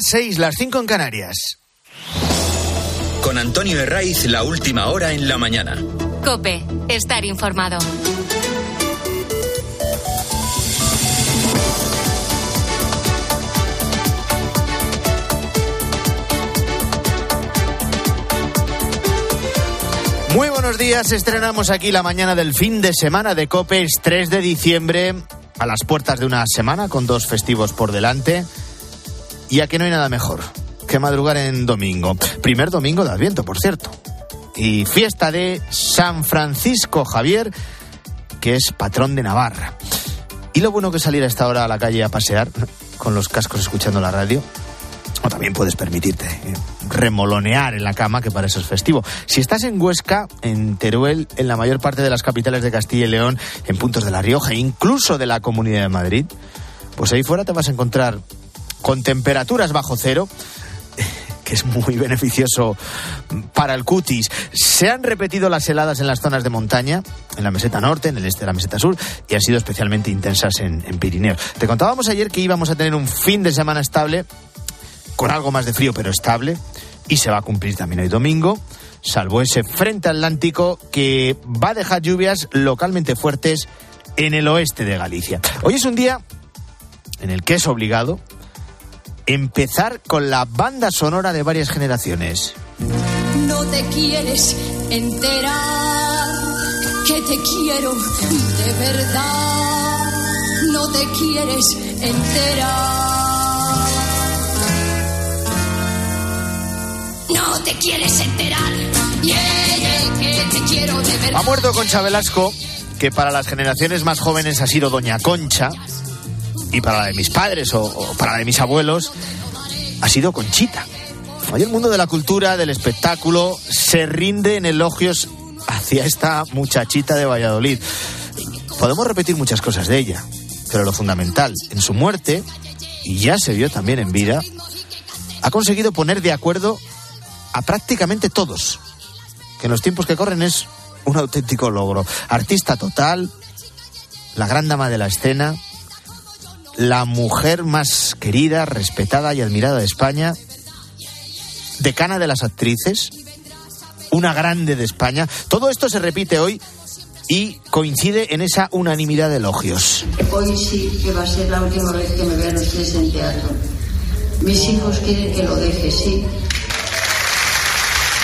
6, las 5 en Canarias. Con Antonio Herraiz, la última hora en la mañana. Cope, estar informado. Muy buenos días, estrenamos aquí la mañana del fin de semana de Cope, es 3 de diciembre, a las puertas de una semana con dos festivos por delante. Y aquí no hay nada mejor que madrugar en domingo. Primer domingo de Adviento, por cierto. Y fiesta de San Francisco Javier, que es patrón de Navarra. Y lo bueno que salir a esta hora a la calle a pasear con los cascos escuchando la radio. O también puedes permitirte eh, remolonear en la cama, que para eso es festivo. Si estás en Huesca, en Teruel, en la mayor parte de las capitales de Castilla y León, en puntos de La Rioja, incluso de la Comunidad de Madrid, pues ahí fuera te vas a encontrar con temperaturas bajo cero que es muy beneficioso para el cutis. Se han repetido las heladas en las zonas de montaña, en la meseta norte, en el este de la meseta sur, y han sido especialmente intensas en, en Pirineo. Te contábamos ayer que íbamos a tener un fin de semana estable, con algo más de frío, pero estable, y se va a cumplir también hoy domingo, salvo ese frente atlántico que va a dejar lluvias localmente fuertes en el oeste de Galicia. Hoy es un día en el que es obligado empezar con la banda sonora de varias generaciones. No te quieres enterar que te quiero de verdad. No te quieres enterar. No te quieres enterar. Yeah, yeah, que te quiero de verdad. Ha muerto Concha Velasco, que para las generaciones más jóvenes ha sido Doña Concha, y para la de mis padres o, para la de mis abuelos ha sido Conchita. Hoy el mundo de la cultura, del espectáculo, se rinde en elogios hacia esta muchachita de Valladolid. Podemos repetir muchas cosas de ella, pero lo fundamental, en su muerte, y ya se vio también en vida, ha conseguido poner de acuerdo a prácticamente todos, que en los tiempos que corren es un auténtico logro. Artista total, la gran dama de la escena, la mujer más querida, respetada y admirada de España, decana de las actrices, una grande de España. Todo esto se repite hoy y coincide en esa unanimidad de elogios. Hoy sí que va a ser la última vez que me vean ustedes en teatro. Mis hijos quieren que lo deje, sí.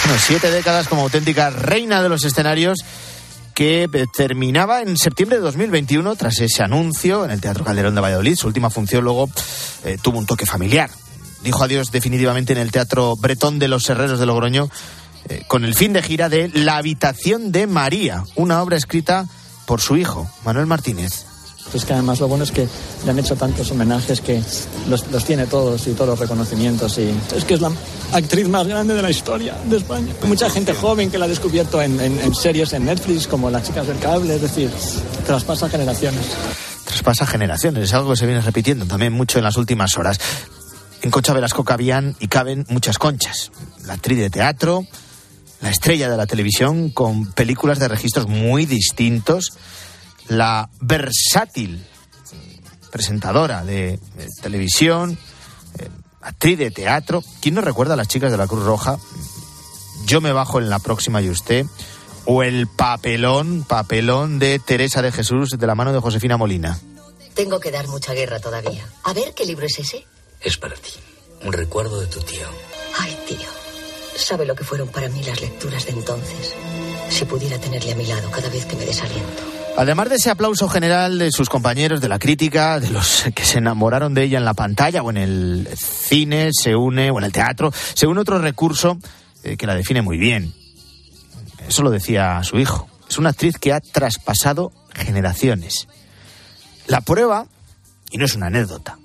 Bueno, siete décadas como auténtica reina de los escenarios que eh, terminaba en septiembre de 2021 tras ese anuncio en el Teatro Calderón de Valladolid. Su última función luego eh, tuvo un toque familiar. Dijo adiós definitivamente en el Teatro Bretón de los Herreros de Logroño eh, con el fin de gira de La habitación de María, una obra escrita por su hijo, Manuel Martínez. Pues que además lo bueno es que le han hecho tantos homenajes que los, los, tiene todos y todos los reconocimientos. Y es que es la actriz más grande de la historia de España. Mucha gente joven que la ha descubierto en, en, en series en Netflix, como Las chicas del cable, es decir, traspasa generaciones. Traspasa generaciones, es algo que se viene repitiendo también mucho en las últimas horas. En Concha Velasco cabían y caben muchas conchas. La actriz de teatro, la estrella de la televisión, con películas de registros muy distintos la versátil presentadora de, de televisión, eh, actriz de teatro. ¿Quién no recuerda a las chicas de la Cruz Roja? Yo me bajo en la próxima y usted. O el papelón, papelón de Teresa de Jesús de la mano de Josefina Molina. Tengo que dar mucha guerra todavía. A ver, ¿qué libro es ese? Es para ti. Un recuerdo de tu tío. Ay, tío. ¿Sabe lo que fueron para mí las lecturas de entonces? Si pudiera tenerle a mi lado cada vez que me desaliento. Además de ese aplauso general de sus compañeros, de la crítica, de los que se enamoraron de ella en la pantalla o en el cine, se une, o en el teatro, se une otro recurso eh, que la define muy bien. Eso lo decía su hijo. Es una actriz que ha traspasado generaciones. La prueba, y no es una anécdota,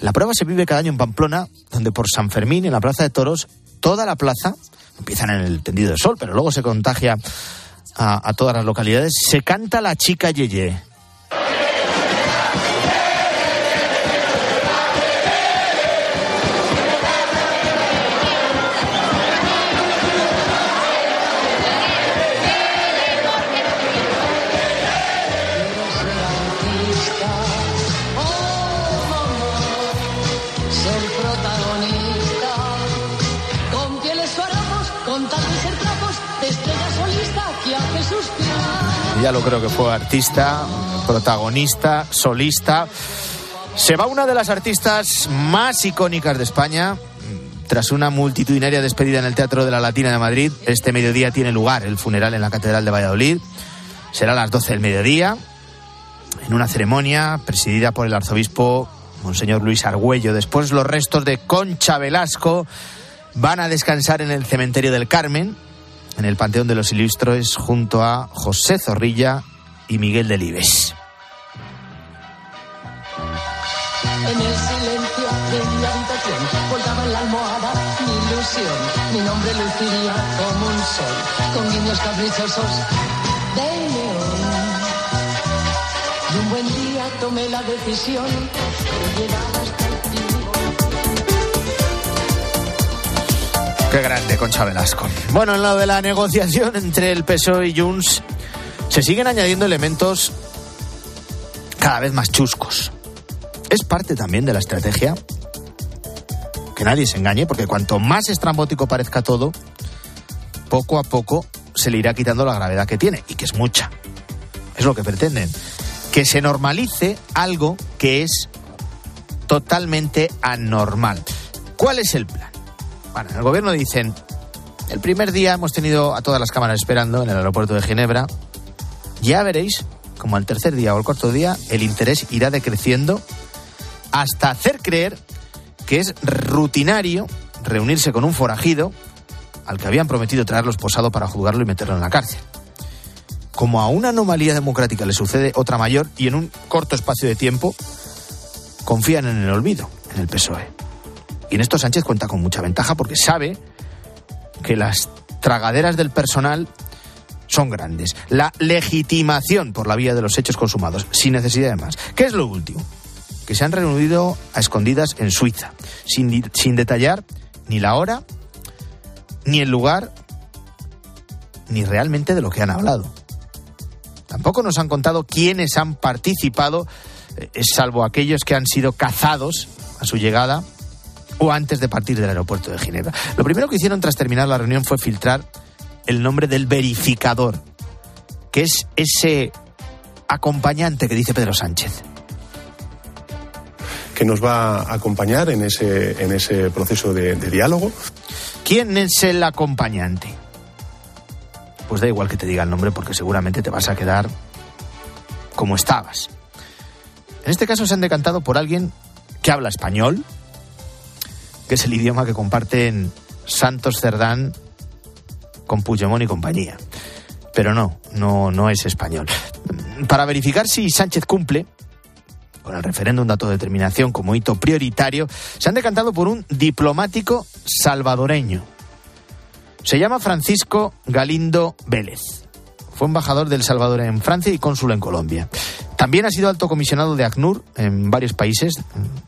la prueba se vive cada año en Pamplona, donde por San Fermín, en la Plaza de Toros, toda la plaza, empiezan en el tendido del sol, pero luego se contagia a, a, todas las localidades, se canta la chica Yeye. Ya lo creo que fue artista, protagonista, solista. Se va una de las artistas más icónicas de España. Tras una multitudinaria despedida en el Teatro de la Latina de Madrid, este mediodía tiene lugar el funeral en la Catedral de Valladolid. Será a las 12 del mediodía, en una ceremonia presidida por el arzobispo Monseñor Luis Argüello. Después los restos de Concha Velasco van a descansar en el cementerio del Carmen, en el Panteón de los Ilustros, junto a José Zorrilla y Miguel Delibes. En el silencio de mi habitación colgaba en la almohada mi ilusión. Mi nombre luciría como un sol, con guiños caprichosos de león. Y un buen día tomé la decisión de llevar Qué grande, Concha Velasco. Bueno, en lo de la negociación entre el PSOE y Junts se siguen añadiendo elementos cada vez más chuscos. Es parte también de la estrategia que nadie se engañe, porque cuanto más estrambótico parezca todo, poco a poco se le irá quitando la gravedad que tiene, y que es mucha. Es lo que pretenden. Que se normalice algo que es totalmente anormal. ¿Cuál es el plan? Bueno, en el gobierno dicen, el primer día hemos tenido a todas las cámaras esperando en el aeropuerto de Ginebra. Ya veréis como al tercer día o al cuarto día el interés irá decreciendo hasta hacer creer que es rutinario reunirse con un forajido al que habían prometido traerlos posado para juzgarlo y meterlo en la cárcel. Como a una anomalía democrática le sucede otra mayor y en un corto espacio de tiempo confían en el olvido, en el PSOE. Y en esto Sánchez cuenta con mucha ventaja porque sabe que las tragaderas del personal son grandes. La legitimación por la vía de los hechos consumados, sin necesidad de más. ¿Qué es lo último? Que se han reunido a escondidas en Suiza, sin, sin detallar ni la hora, ni el lugar, ni realmente de lo que han hablado. Tampoco nos han contado quiénes han participado, eh, salvo aquellos que han sido cazados a su llegada o antes de partir del aeropuerto de Ginebra. Lo primero que hicieron tras terminar la reunión fue filtrar el nombre del verificador, que es ese acompañante que dice Pedro Sánchez. Que nos va a acompañar en ese, en ese proceso de, de diálogo. ¿Quién es el acompañante? Pues da igual que te diga el nombre porque seguramente te vas a quedar como estabas. En este caso se han decantado por alguien que habla español, que es el idioma que comparten Santos Cerdán con Puigdemont y compañía. Pero no, no, no es español. Para verificar si Sánchez cumple con el referéndum de autodeterminación como hito prioritario, se han decantado por un diplomático salvadoreño. Se llama Francisco Galindo Vélez. Fue embajador del Salvador en Francia y cónsul en Colombia. También ha sido alto comisionado de ACNUR en varios países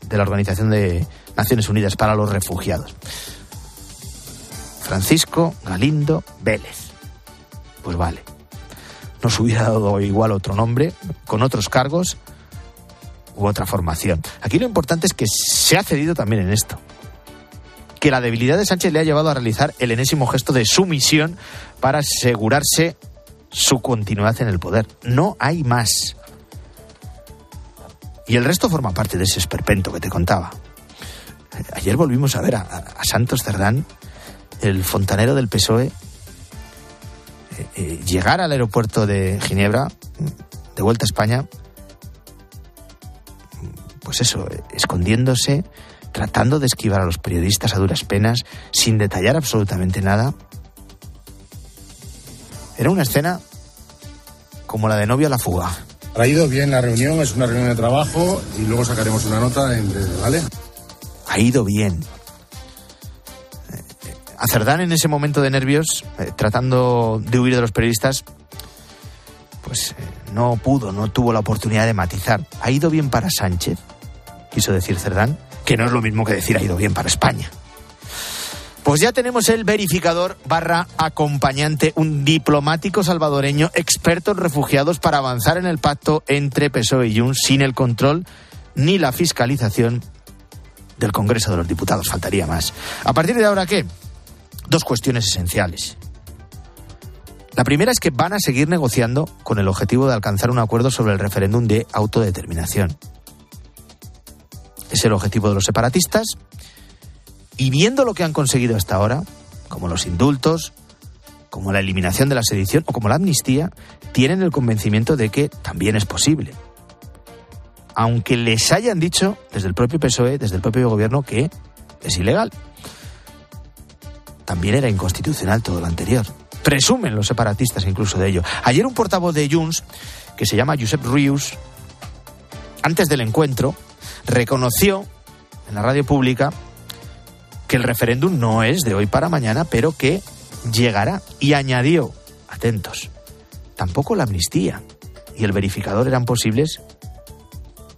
de la Organización de Naciones Unidas para los Refugiados. Francisco Galindo Vélez. Pues vale. Nos hubiera dado igual otro nombre, con otros cargos u otra formación. Aquí lo importante es que se ha cedido también en esto. Que la debilidad de Sánchez le ha llevado a realizar el enésimo gesto de sumisión para asegurarse su continuidad en el poder. No hay más. Y el resto forma parte de ese esperpento que te contaba. Ayer volvimos a ver a, Santos Cerdán, el fontanero del PSOE, eh, eh, llegar al aeropuerto de Ginebra, de vuelta a España, pues eso, eh, escondiéndose, tratando de esquivar a los periodistas a duras penas, sin detallar absolutamente nada. Era una escena como la de novio a la fuga. Ha ido bien la reunión, es una reunión de trabajo y luego sacaremos una nota, breve, ¿vale? Ha ido bien. A Cerdán en ese momento de nervios, eh, tratando de huir de los periodistas, pues eh, no pudo, no tuvo la oportunidad de matizar. ¿Ha ido bien para Sánchez? Quiso decir Cerdán, que no es lo mismo que decir ha ido bien para España. Pues ya tenemos el verificador barra acompañante, un diplomático salvadoreño experto en refugiados para avanzar en el pacto entre PSOE y Junts sin el control ni la fiscalización del Congreso de los Diputados. Faltaría más. ¿A partir de ahora qué? Dos cuestiones esenciales. La primera es que van a seguir negociando con el objetivo de alcanzar un acuerdo sobre el referéndum de autodeterminación. Es el objetivo de los separatistas y viendo lo que han conseguido hasta ahora, como los indultos, como la eliminación de la sedición o como la amnistía, tienen el convencimiento de que también es posible. Aunque les hayan dicho desde el propio PSOE, desde el propio gobierno, que es ilegal. También era inconstitucional todo lo anterior. Presumen los separatistas incluso de ello. Ayer un portavoz de Junts, que se llama Josep Rius, antes del encuentro, reconoció en la radio pública que el referéndum no es de hoy para mañana, pero que llegará. Y añadió, atentos, tampoco la amnistía y el verificador eran posibles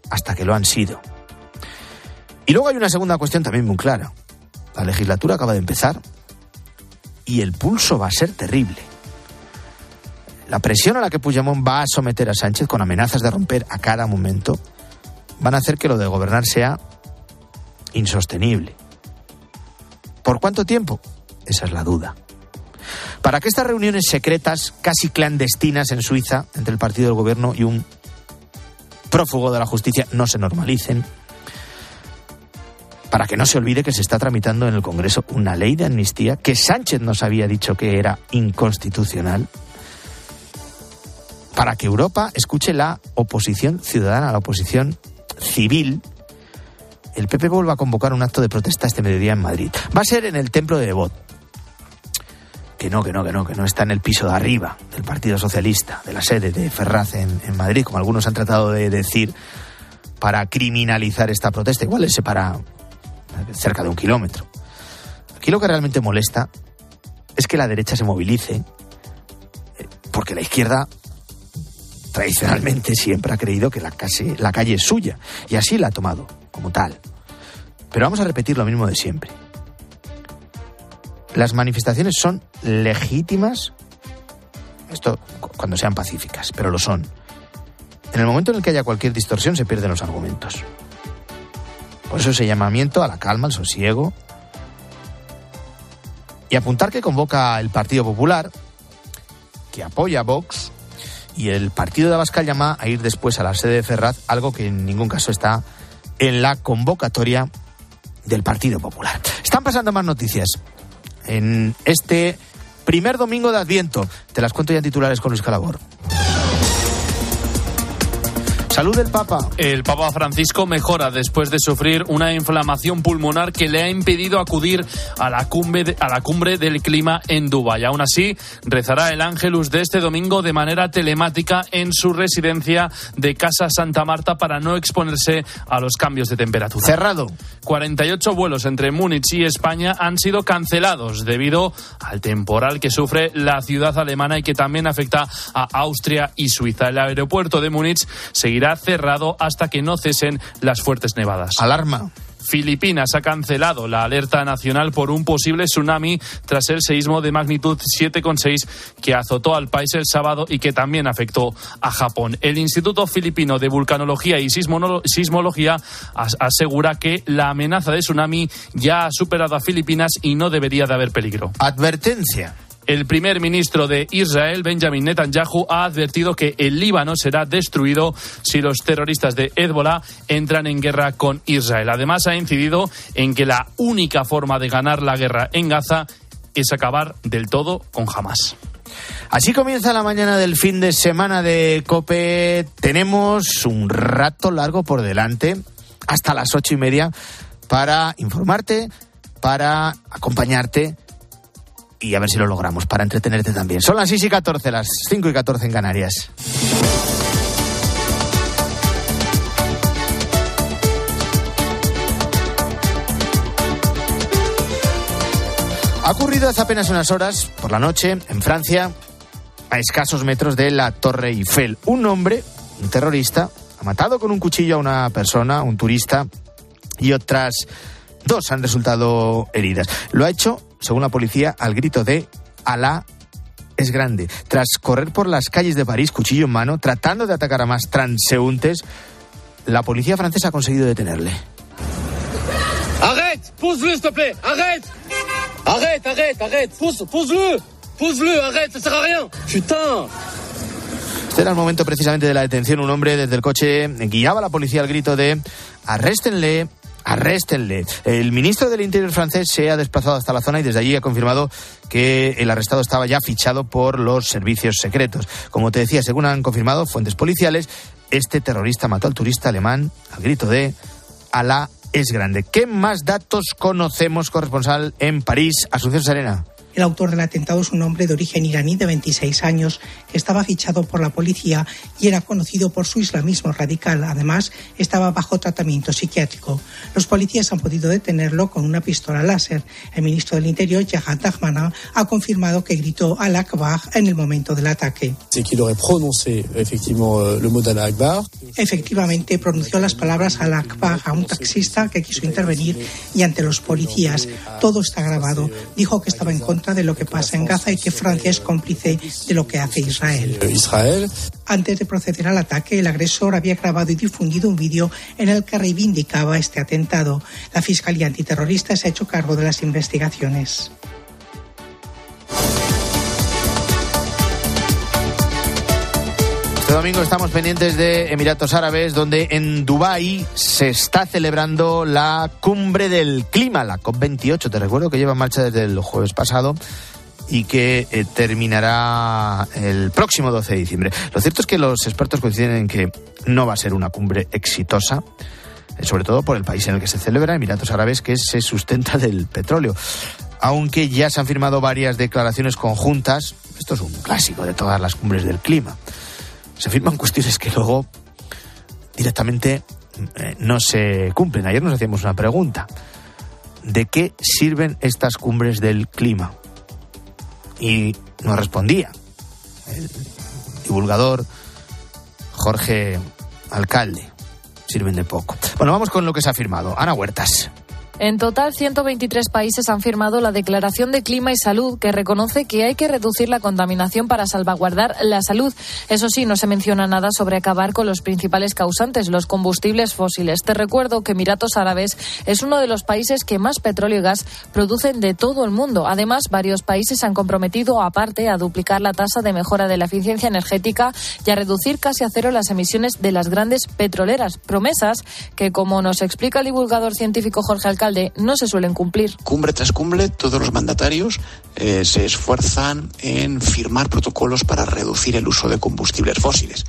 hasta que lo han sido. Y luego hay una segunda cuestión también muy clara. La legislatura acaba de empezar y el pulso va a ser terrible. La presión a la que Puigdemont va a someter a Sánchez con amenazas de romper a cada momento van a hacer que lo de gobernar sea insostenible. ¿Por cuánto tiempo? Esa es la duda. Para que estas reuniones secretas, casi clandestinas en Suiza, entre el partido del gobierno y un prófugo de la justicia, no se normalicen, para que no se olvide que se está tramitando en el Congreso una ley de amnistía que Sánchez nos había dicho que era inconstitucional, para que Europa escuche la oposición ciudadana, la oposición civil, el PP vuelve a convocar un acto de protesta este mediodía en Madrid. Va a ser en el templo de Devot. Que no, que no, que no, que no está en el piso de arriba del Partido Socialista, de la sede de Ferraz en, Madrid, como algunos han tratado de decir, para criminalizar esta protesta. Igual es para cerca de un kilómetro. Aquí lo que realmente molesta es que la derecha se movilice, eh, porque la izquierda tradicionalmente siempre ha creído que la calle es suya, y así la ha tomado, como tal. Pero vamos a repetir lo mismo de siempre. Las manifestaciones son legítimas, esto cuando sean pacíficas, pero lo son. En el momento en el que haya cualquier distorsión se pierden los argumentos. Por eso ese llamamiento a la calma, al sosiego. Y apuntar que convoca el Partido Popular, que apoya a Vox, y el partido de Abascal llama a ir después a la sede de Ferraz, algo que en ningún caso está en la convocatoria del Partido Popular. Están pasando más noticias en este primer domingo de Adviento. Te las cuento ya en titulares con Luis Calabor. Salud del Papa. El Papa Francisco mejora después de sufrir una inflamación pulmonar que le ha impedido acudir a la cumbre, de, a la cumbre del clima en Dubái. Aún así, rezará el Ángelus de este domingo de manera telemática en su residencia de Casa Santa Marta para no exponerse a los cambios de temperatura. Cerrado. 48 vuelos entre Múnich y España han sido cancelados debido al temporal que sufre la ciudad alemana y que también afecta a Austria y Suiza. El aeropuerto de Múnich seguirá cerrado hasta que no cesen las fuertes nevadas. Alarma. Filipinas ha cancelado la alerta nacional por un posible tsunami tras el seísmo de magnitud 7,6 que azotó al país el sábado y que también afectó a Japón. El Instituto Filipino de Vulcanología y Sismología asegura que la amenaza de tsunami ya ha superado a Filipinas y no debería de haber peligro. Advertencia. El primer ministro de Israel, Benjamin Netanyahu, ha advertido que el Líbano será destruido si los terroristas de Hezbollah entran en guerra con Israel. Además, ha incidido en que la única forma de ganar la guerra en Gaza es acabar del todo con Hamas. Así comienza la mañana del fin de semana de Cope. Tenemos un rato largo por delante, hasta las ocho y media, para informarte, para acompañarte y a ver si lo logramos para entretenerte también. Son las 6 y 14, las 5 y 14 en Canarias. Ha ocurrido hace apenas unas horas, por la noche, en Francia, a escasos metros de la Torre Eiffel. Un hombre, un terrorista, ha matado con un cuchillo a una persona, un turista, y otras dos han resultado heridas. Lo ha hecho según la policía, al grito de Alá es grande. Tras correr por las calles de París, cuchillo en mano, tratando de atacar a más transeúntes, la policía francesa ha conseguido detenerle. Arrête Pousse-le, s'il te plaît Arrête Arrête, arrête, arrête Pousse, pousse-le Pose-le, arrête, ça sert à rien. Putain. Este era el momento precisamente de la detención. Un hombre desde el coche guiaba a la policía al grito de arréstenle, arréstenle. El ministro del Interior francés se ha desplazado hasta la zona y desde allí ha confirmado que el arrestado estaba ya fichado por los servicios secretos. Como te decía, según han confirmado fuentes policiales, este terrorista mató al turista alemán al grito de Alá es grande. ¿Qué más datos conocemos, corresponsal en París, Asunción Serena? El autor del atentado es un hombre de origen iraní de 26 años que estaba fichado por la policía y era conocido por su islamismo radical. Además, estaba bajo tratamiento psiquiátrico. Los policías han podido detenerlo con una pistola láser. El ministro del Interior, Jahad Dahmana, ha confirmado que gritó al Akbar en el momento del ataque. Efectivamente, pronunció las palabras al Akbar a un taxista que quiso intervenir y ante los policías. Todo está grabado. Dijo que estaba en contra de lo que pasa en Gaza y que Francia es cómplice de lo que hace Israel. Israel. Antes de proceder al ataque, el agresor había grabado y difundido un vídeo en el que reivindicaba este atentado. La Fiscalía Antiterrorista se ha hecho cargo de las investigaciones. Este domingo estamos pendientes de Emiratos Árabes, donde en Dubái se está celebrando la cumbre del clima, la COP28. Te recuerdo que lleva en marcha desde el jueves pasado y que eh, terminará el próximo 12 de diciembre. Lo cierto es que los expertos coinciden en que no va a ser una cumbre exitosa, eh, sobre todo por el país en el que se celebra, Emiratos Árabes, que se sustenta del petróleo. Aunque ya se han firmado varias declaraciones conjuntas, esto es un clásico de todas las cumbres del clima se firman cuestiones que luego directamente eh, no se cumplen. Ayer nos hacíamos una pregunta. ¿De qué sirven estas cumbres del clima? Y nos respondía el divulgador Jorge Alcalde. Sirven de poco. Bueno, vamos con lo que se ha firmado. Ana Huertas. En total, 123 países han firmado la Declaración de Clima y Salud, que reconoce que hay que reducir la contaminación para salvaguardar la salud. Eso sí, no se menciona nada sobre acabar con los principales causantes, los combustibles fósiles. Te recuerdo que Emiratos Árabes es uno de los países que más petróleo y gas producen de todo el mundo. Además, varios países han comprometido, aparte, a duplicar la tasa de mejora de la eficiencia energética y a reducir casi a cero las emisiones de las grandes petroleras. Promesas que, como nos explica el divulgador científico Jorge Alcalde, no se suelen cumplir. Cumbre tras cumbre, todos los mandatarios eh, se esfuerzan en firmar protocolos para reducir el uso de combustibles fósiles.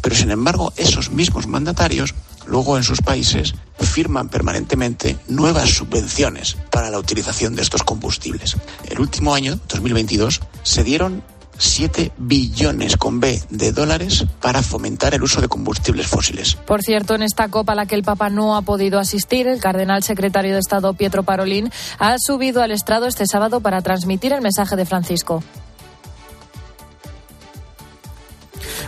Pero, sin embargo, esos mismos mandatarios luego en sus países firman permanentemente nuevas subvenciones para la utilización de estos combustibles. El último año, 2022, se dieron 7 billones con B de dólares para fomentar el uso de combustibles fósiles. Por cierto, en esta copa a la que el Papa no ha podido asistir, el cardenal secretario de Estado Pietro Parolín ha subido al estrado este sábado para transmitir el mensaje de Francisco.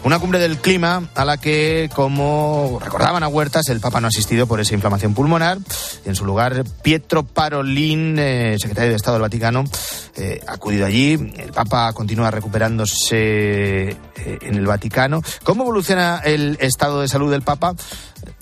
Una cumbre del clima a la que, como recordaban a Huertas, el Papa no ha asistido por esa inflamación pulmonar. En su lugar, Pietro Parolin, eh, secretario de Estado del Vaticano, eh, ha acudido allí. El Papa continúa recuperándose eh, en el Vaticano. ¿Cómo evoluciona el estado de salud del Papa?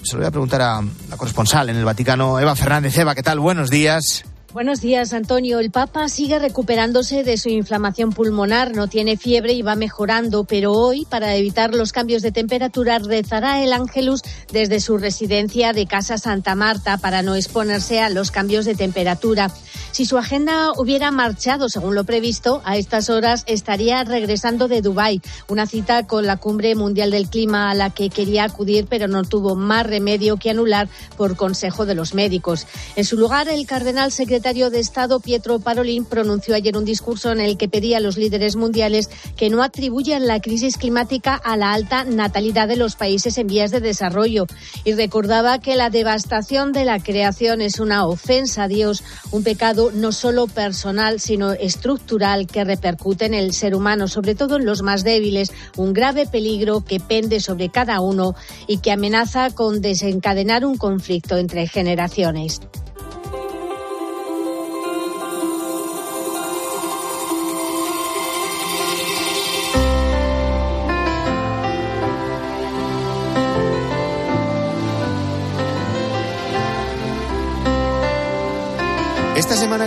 Se lo voy a preguntar a la corresponsal en el Vaticano, Eva Fernández. Eva, ¿qué tal? Buenos días. Buenos días, Antonio. El Papa sigue recuperándose de su inflamación pulmonar, no tiene fiebre y va mejorando, pero hoy, para evitar los cambios de temperatura, rezará el Ángelus desde su residencia de Casa Santa Marta para no exponerse a los cambios de temperatura. Si su agenda hubiera marchado según lo previsto, a estas horas estaría regresando de Dubái, una cita con la Cumbre Mundial del Clima a la que quería acudir, pero no tuvo más remedio que anular por consejo de los médicos. En su lugar, el cardenal secretario secretario de Estado, Pietro Parolin, pronunció ayer un discurso en el que pedía a los líderes mundiales que no atribuyan la crisis climática a la alta natalidad de los países en vías de desarrollo y recordaba que la devastación de la creación es una ofensa a Dios, un pecado no solo personal, sino estructural que repercute en el ser humano, sobre todo en los más débiles, un grave peligro que pende sobre cada uno y que amenaza con desencadenar un conflicto entre generaciones.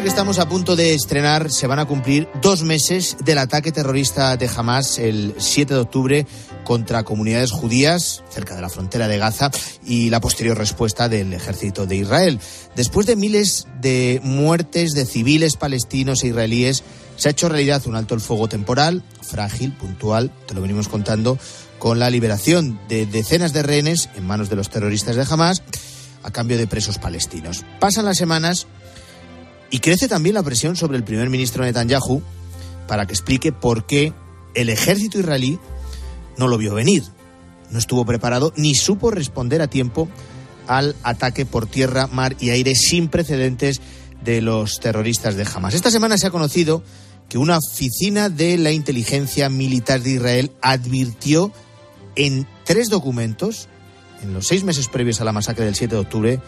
Que estamos a punto de estrenar se van a cumplir dos meses del ataque terrorista de Hamas el 7 de octubre contra comunidades judías cerca de la frontera de Gaza y la posterior respuesta del ejército de Israel. Después de miles de muertes de civiles palestinos e israelíes, se ha hecho realidad un alto el fuego temporal, frágil, puntual, te lo venimos contando, con la liberación de decenas de rehenes en manos de los terroristas de Hamas a cambio de presos palestinos. Pasan las semanas y crece también la presión sobre el primer ministro Netanyahu para que explique por qué el ejército israelí no lo vio venir, no estuvo preparado ni supo responder a tiempo al ataque por tierra, mar y aire sin precedentes de los terroristas de Hamas. Esta semana se ha conocido que una oficina de la inteligencia militar de Israel advirtió en tres documentos, en los seis meses previos a la masacre del 7 de octubre,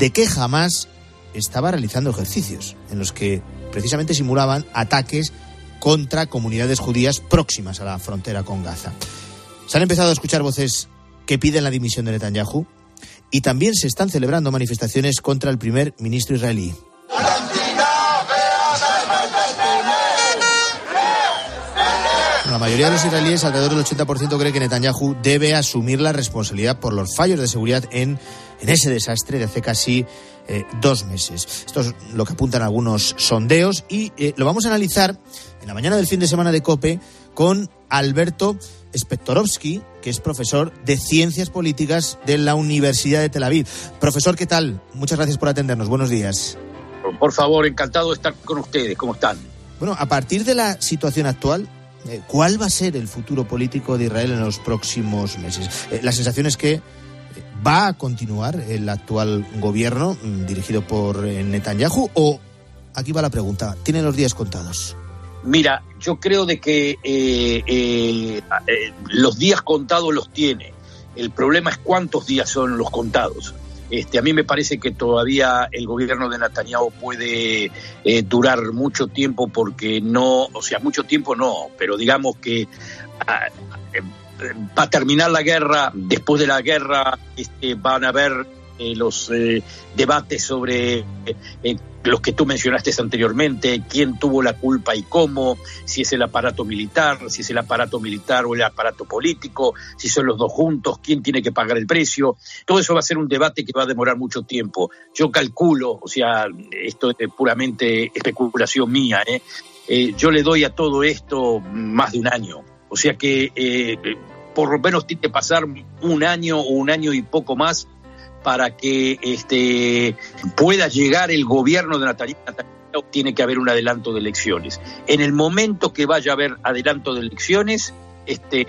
de que Hamas estaba realizando ejercicios en los que precisamente simulaban ataques contra comunidades judías próximas a la frontera con Gaza. Se han empezado a escuchar voces que piden la dimisión de Netanyahu y también se están celebrando manifestaciones contra el primer ministro israelí. La mayoría de los israelíes, alrededor del 80%, cree que Netanyahu debe asumir la responsabilidad por los fallos de seguridad en, en ese desastre de hace casi eh, dos meses. Esto es lo que apuntan algunos sondeos y eh, lo vamos a analizar en la mañana del fin de semana de COPE con Alberto Spektorovsky, que es profesor de Ciencias Políticas de la Universidad de Tel Aviv. Profesor, ¿qué tal? Muchas gracias por atendernos. Buenos días. Por favor, encantado de estar con ustedes. ¿Cómo están? Bueno, a partir de la situación actual, eh, ¿cuál va a ser el futuro político de Israel en los próximos meses? la sensación es que ¿Va a continuar el actual gobierno mm, dirigido por eh, Netanyahu o, aquí va la pregunta, ¿tiene los días contados? Mira, yo creo de que eh, eh, los días contados los tiene. El problema es cuántos días son los contados. Este, a mí me parece que todavía el gobierno de Netanyahu puede durar mucho tiempo porque no, o sea, mucho tiempo no, pero digamos que ah, va a terminar la guerra, después de la guerra este, van a haber eh, los eh, debates sobre eh, los que tú mencionaste anteriormente, quién tuvo la culpa y cómo, si es el aparato militar, si es el aparato militar o el aparato político, si son los dos juntos, quién tiene que pagar el precio. Todo eso va a ser un debate que va a demorar mucho tiempo. Yo calculo, o sea, esto es puramente especulación mía, yo le doy a todo esto más de un año o sea que eh, por lo menos tiene que pasar un año o un año y poco más para que este, pueda llegar el gobierno de Natalia tiene que haber un adelanto de elecciones. En el momento que vaya a haber adelanto de elecciones, este,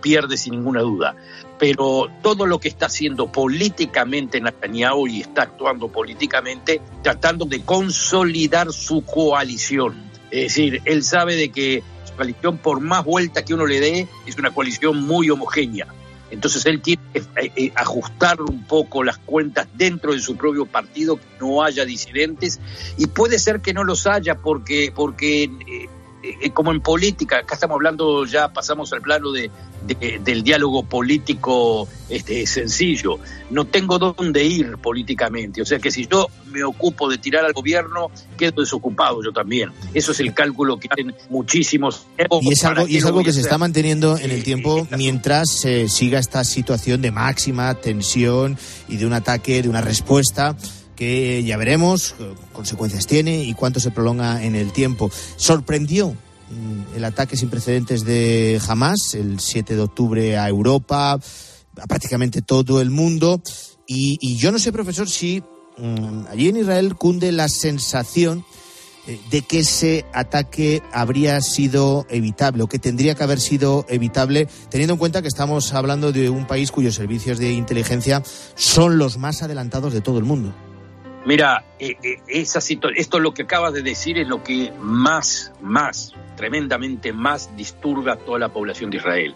pierde sin ninguna duda. Pero todo lo que está haciendo políticamente Netanyahu y está actuando políticamente, tratando de consolidar su coalición. Es decir, él sabe de que coalición, por más vuelta que uno le dé, es una coalición muy homogénea. Entonces él tiene que eh, eh, ajustar un poco las cuentas dentro de su propio partido, que no haya disidentes, y puede ser que no los haya porque, porque eh, como en política, acá estamos hablando, ya pasamos al plano de, del diálogo político este, sencillo. No tengo dónde ir políticamente. O sea que si yo me ocupo de tirar al gobierno, quedo desocupado yo también. Eso es el cálculo que hacen muchísimos. Y es algo, y es algo que se está manteniendo en el tiempo mientras se siga esta situación de máxima tensión y de un ataque, de una respuesta que ya veremos qué consecuencias tiene y cuánto se prolonga en el tiempo. Sorprendió mm, el ataque sin precedentes de Hamas el 7 de octubre a Europa, a prácticamente todo el mundo. Y, yo no sé, profesor, si mm, allí en Israel cunde la sensación eh, de que ese ataque habría sido evitable o que tendría que haber sido evitable, teniendo en cuenta que estamos hablando de un país cuyos servicios de inteligencia son los más adelantados de todo el mundo. Mira, eh, eh, esa esto lo que acabas de decir es lo que más, más, tremendamente más disturba a toda la población de Israel.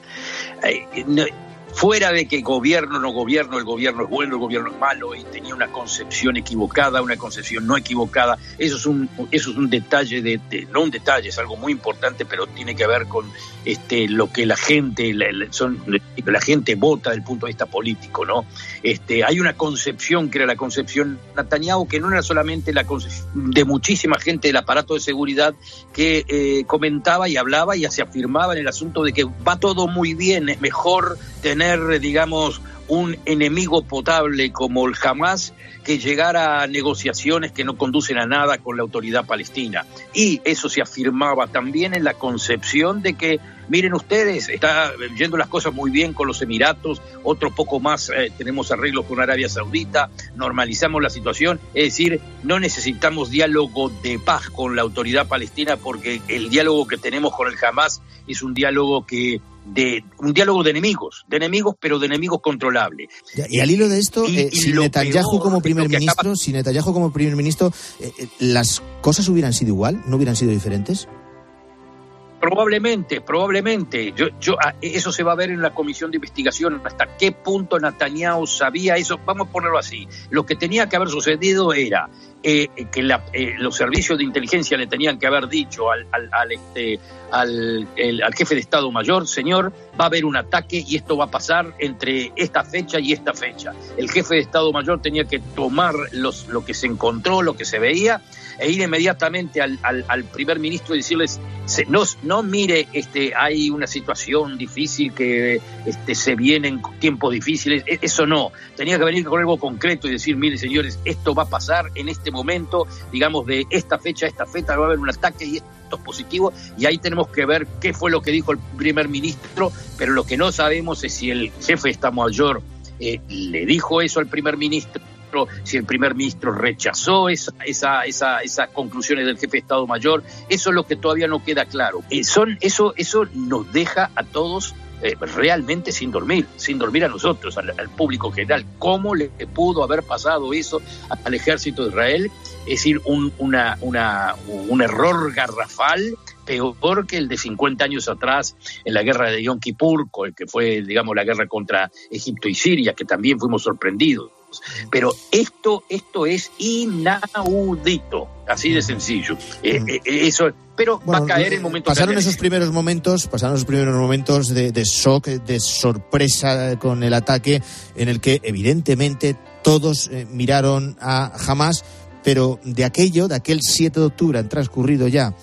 Fuera de que gobierno no gobierno, el gobierno es bueno, el gobierno es malo, y tenía una concepción equivocada, una concepción no equivocada, eso es un, eso es un detalle, de, no un detalle, es algo muy importante, pero tiene que ver con este, lo que la gente, la, son, la gente vota desde el punto de vista político, ¿no? Este, hay una concepción que era la concepción Netanyahu, que no era solamente la concepción de muchísima gente del aparato de seguridad que eh, comentaba y hablaba y se afirmaba en el asunto de que va todo muy bien, es mejor tener, digamos, un enemigo potable como el Hamas que llegar a negociaciones que no conducen a nada con la autoridad palestina. Y eso se afirmaba también en la concepción de que, miren ustedes, está yendo las cosas muy bien con los Emiratos, otro poco más eh, tenemos arreglos con Arabia Saudita, normalizamos la situación, es decir, no necesitamos diálogo de paz con la autoridad palestina porque el diálogo que tenemos con el Hamas es un diálogo que de un diálogo de enemigos, de enemigos, pero de enemigos controlables. Y, al hilo de esto, eh, si Netanyahu como primer ministro, si Netanyahu como primer ministro, eh, eh, ¿las cosas hubieran sido igual? ¿No hubieran sido diferentes? Probablemente, probablemente. Yo, yo, ah, eso se va a ver en la comisión de investigación hasta qué punto Netanyahu sabía eso. Vamos a ponerlo así. Lo que tenía que haber sucedido era eh, que eh, los servicios de inteligencia le tenían que haber dicho al, al, este, al, al, jefe de Estado Mayor, señor, va a haber un ataque y esto va a pasar entre esta fecha y esta fecha. El jefe de Estado Mayor tenía que tomar los, lo que se encontró, lo que se veía, e ir inmediatamente al, al, primer ministro y decirles, no, no mire, este, hay una situación difícil que este, se vienen tiempos difíciles, e, eso no, tenía que venir con algo concreto y decir, mire señores, esto va a pasar en este momento, digamos, de esta fecha a esta fecha, va a haber un ataque y esto es positivo, y ahí tenemos que ver qué fue lo que dijo el primer ministro, pero lo que no sabemos es si el jefe de Estado Mayor eh, le dijo eso al primer ministro si el primer ministro rechazó esa, esa, esa, esas conclusiones del jefe de Estado Mayor, eso es lo que todavía no queda claro. Son, eso, eso nos deja a todos eh, realmente sin dormir, sin dormir a nosotros, al, público general. ¿Cómo le pudo haber pasado eso al ejército de Israel? Es decir, un, una, una, un error garrafal peor que el de 50 años atrás en la guerra de Yom Kippur, que fue, digamos, la guerra contra Egipto y Siria, que también fuimos sorprendidos. Pero esto, esto es inaudito, así de sencillo. Eh, mm. eh, eh, eso, pero va a caer en momentos. Pasaron esos primeros momentos, pasaron esos primeros momentos de, de shock, de sorpresa con el ataque, en el que evidentemente todos miraron a Hamas, pero de aquello, de aquel 7 de octubre han transcurrido ya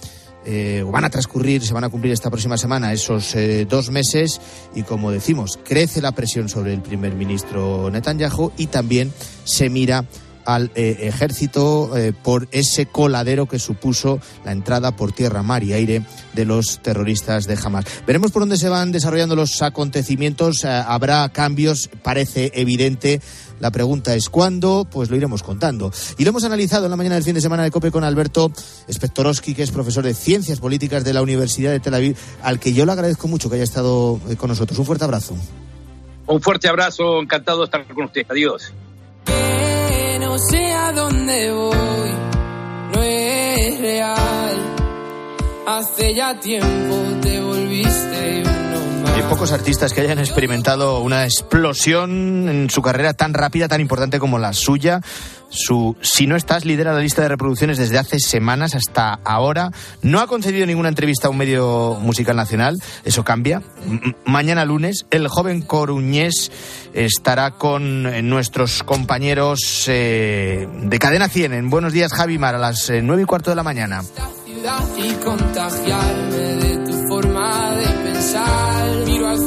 eh, van a transcurrir, se van a cumplir esta próxima semana esos eh, dos meses y como decimos, crece la presión sobre el primer ministro Netanyahu y también se mira al eh, ejército por ese coladero que supuso la entrada por tierra, mar y aire de los terroristas de Hamas. Veremos por dónde se van desarrollando los acontecimientos. habrá cambios, parece evidente la pregunta es cuándo, pues lo iremos contando. Y lo hemos analizado en la mañana del fin de semana de COPE con Alberto Spectorowski, que es profesor de Ciencias Políticas de la Universidad de Tel Aviv, al que yo le agradezco mucho que haya estado eh, con nosotros. Un fuerte abrazo. Un fuerte abrazo, encantado de estar con usted. Adiós. no sé a dónde voy, no es real. Hace ya tiempo te volviste hay pocos artistas que hayan experimentado una explosión en su carrera tan rápida, tan importante como la suya. Su Si no estás lidera la lista de reproducciones desde hace semanas hasta ahora. No ha concedido ninguna entrevista a un medio musical nacional. Eso cambia. mañana lunes, el joven coruñés estará con eh, nuestros compañeros eh, de Cadena 100 en Buenos Días, Javi Mar, a las eh, nueve y cuarto de la mañana.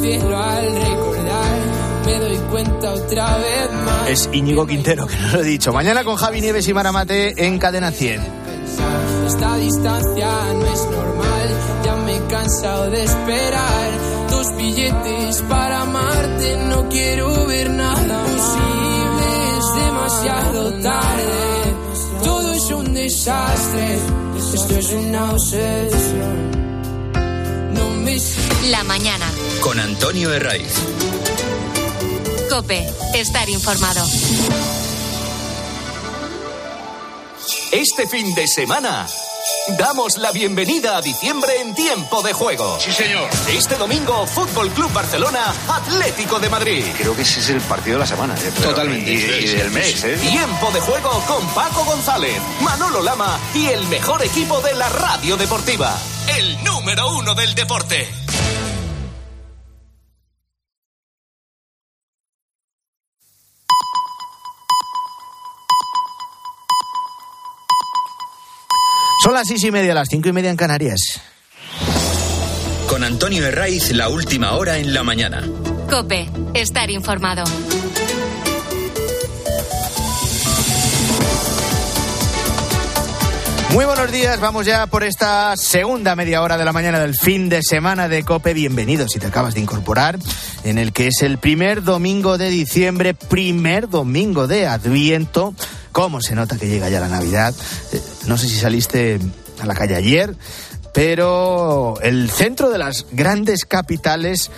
Cielo al recordar. Me doy cuenta otra vez más. Es Íñigo Quintero, que no lo he dicho. Mañana con Javi Nieves y Maramate en Cadena 100. Esta distancia no es normal, ya me he cansado de esperar. Dos billetes para amarte, no quiero ver nada posible, es demasiado tarde. Todo es un desastre, esto es una obsesión. La mañana. Con Antonio Herraiz. Cope, estar informado. Este fin de semana. Damos la bienvenida a diciembre en tiempo de juego. Sí, señor. Este domingo, Fútbol Club Barcelona, Atlético de Madrid. Creo que ese es el partido de la semana. ¿eh? Pero- Totalmente. Y, y del mes, ¿eh? Tiempo de juego con Paco González, Manolo Lama y el mejor equipo de la radio deportiva. El número uno del deporte. Las seis y media, las cinco y media en Canarias. Con Antonio Herraiz, la última hora en la mañana. Cope, estar informado. Muy buenos días, vamos ya por esta segunda media hora de la mañana del fin de semana de Cope. Bienvenido si te acabas de incorporar, en el que es el primer domingo de diciembre, primer domingo de Adviento. ¿Cómo se nota que llega ya la Navidad? Eh, No sé si saliste a la calle ayer, pero el centro de las grandes capitales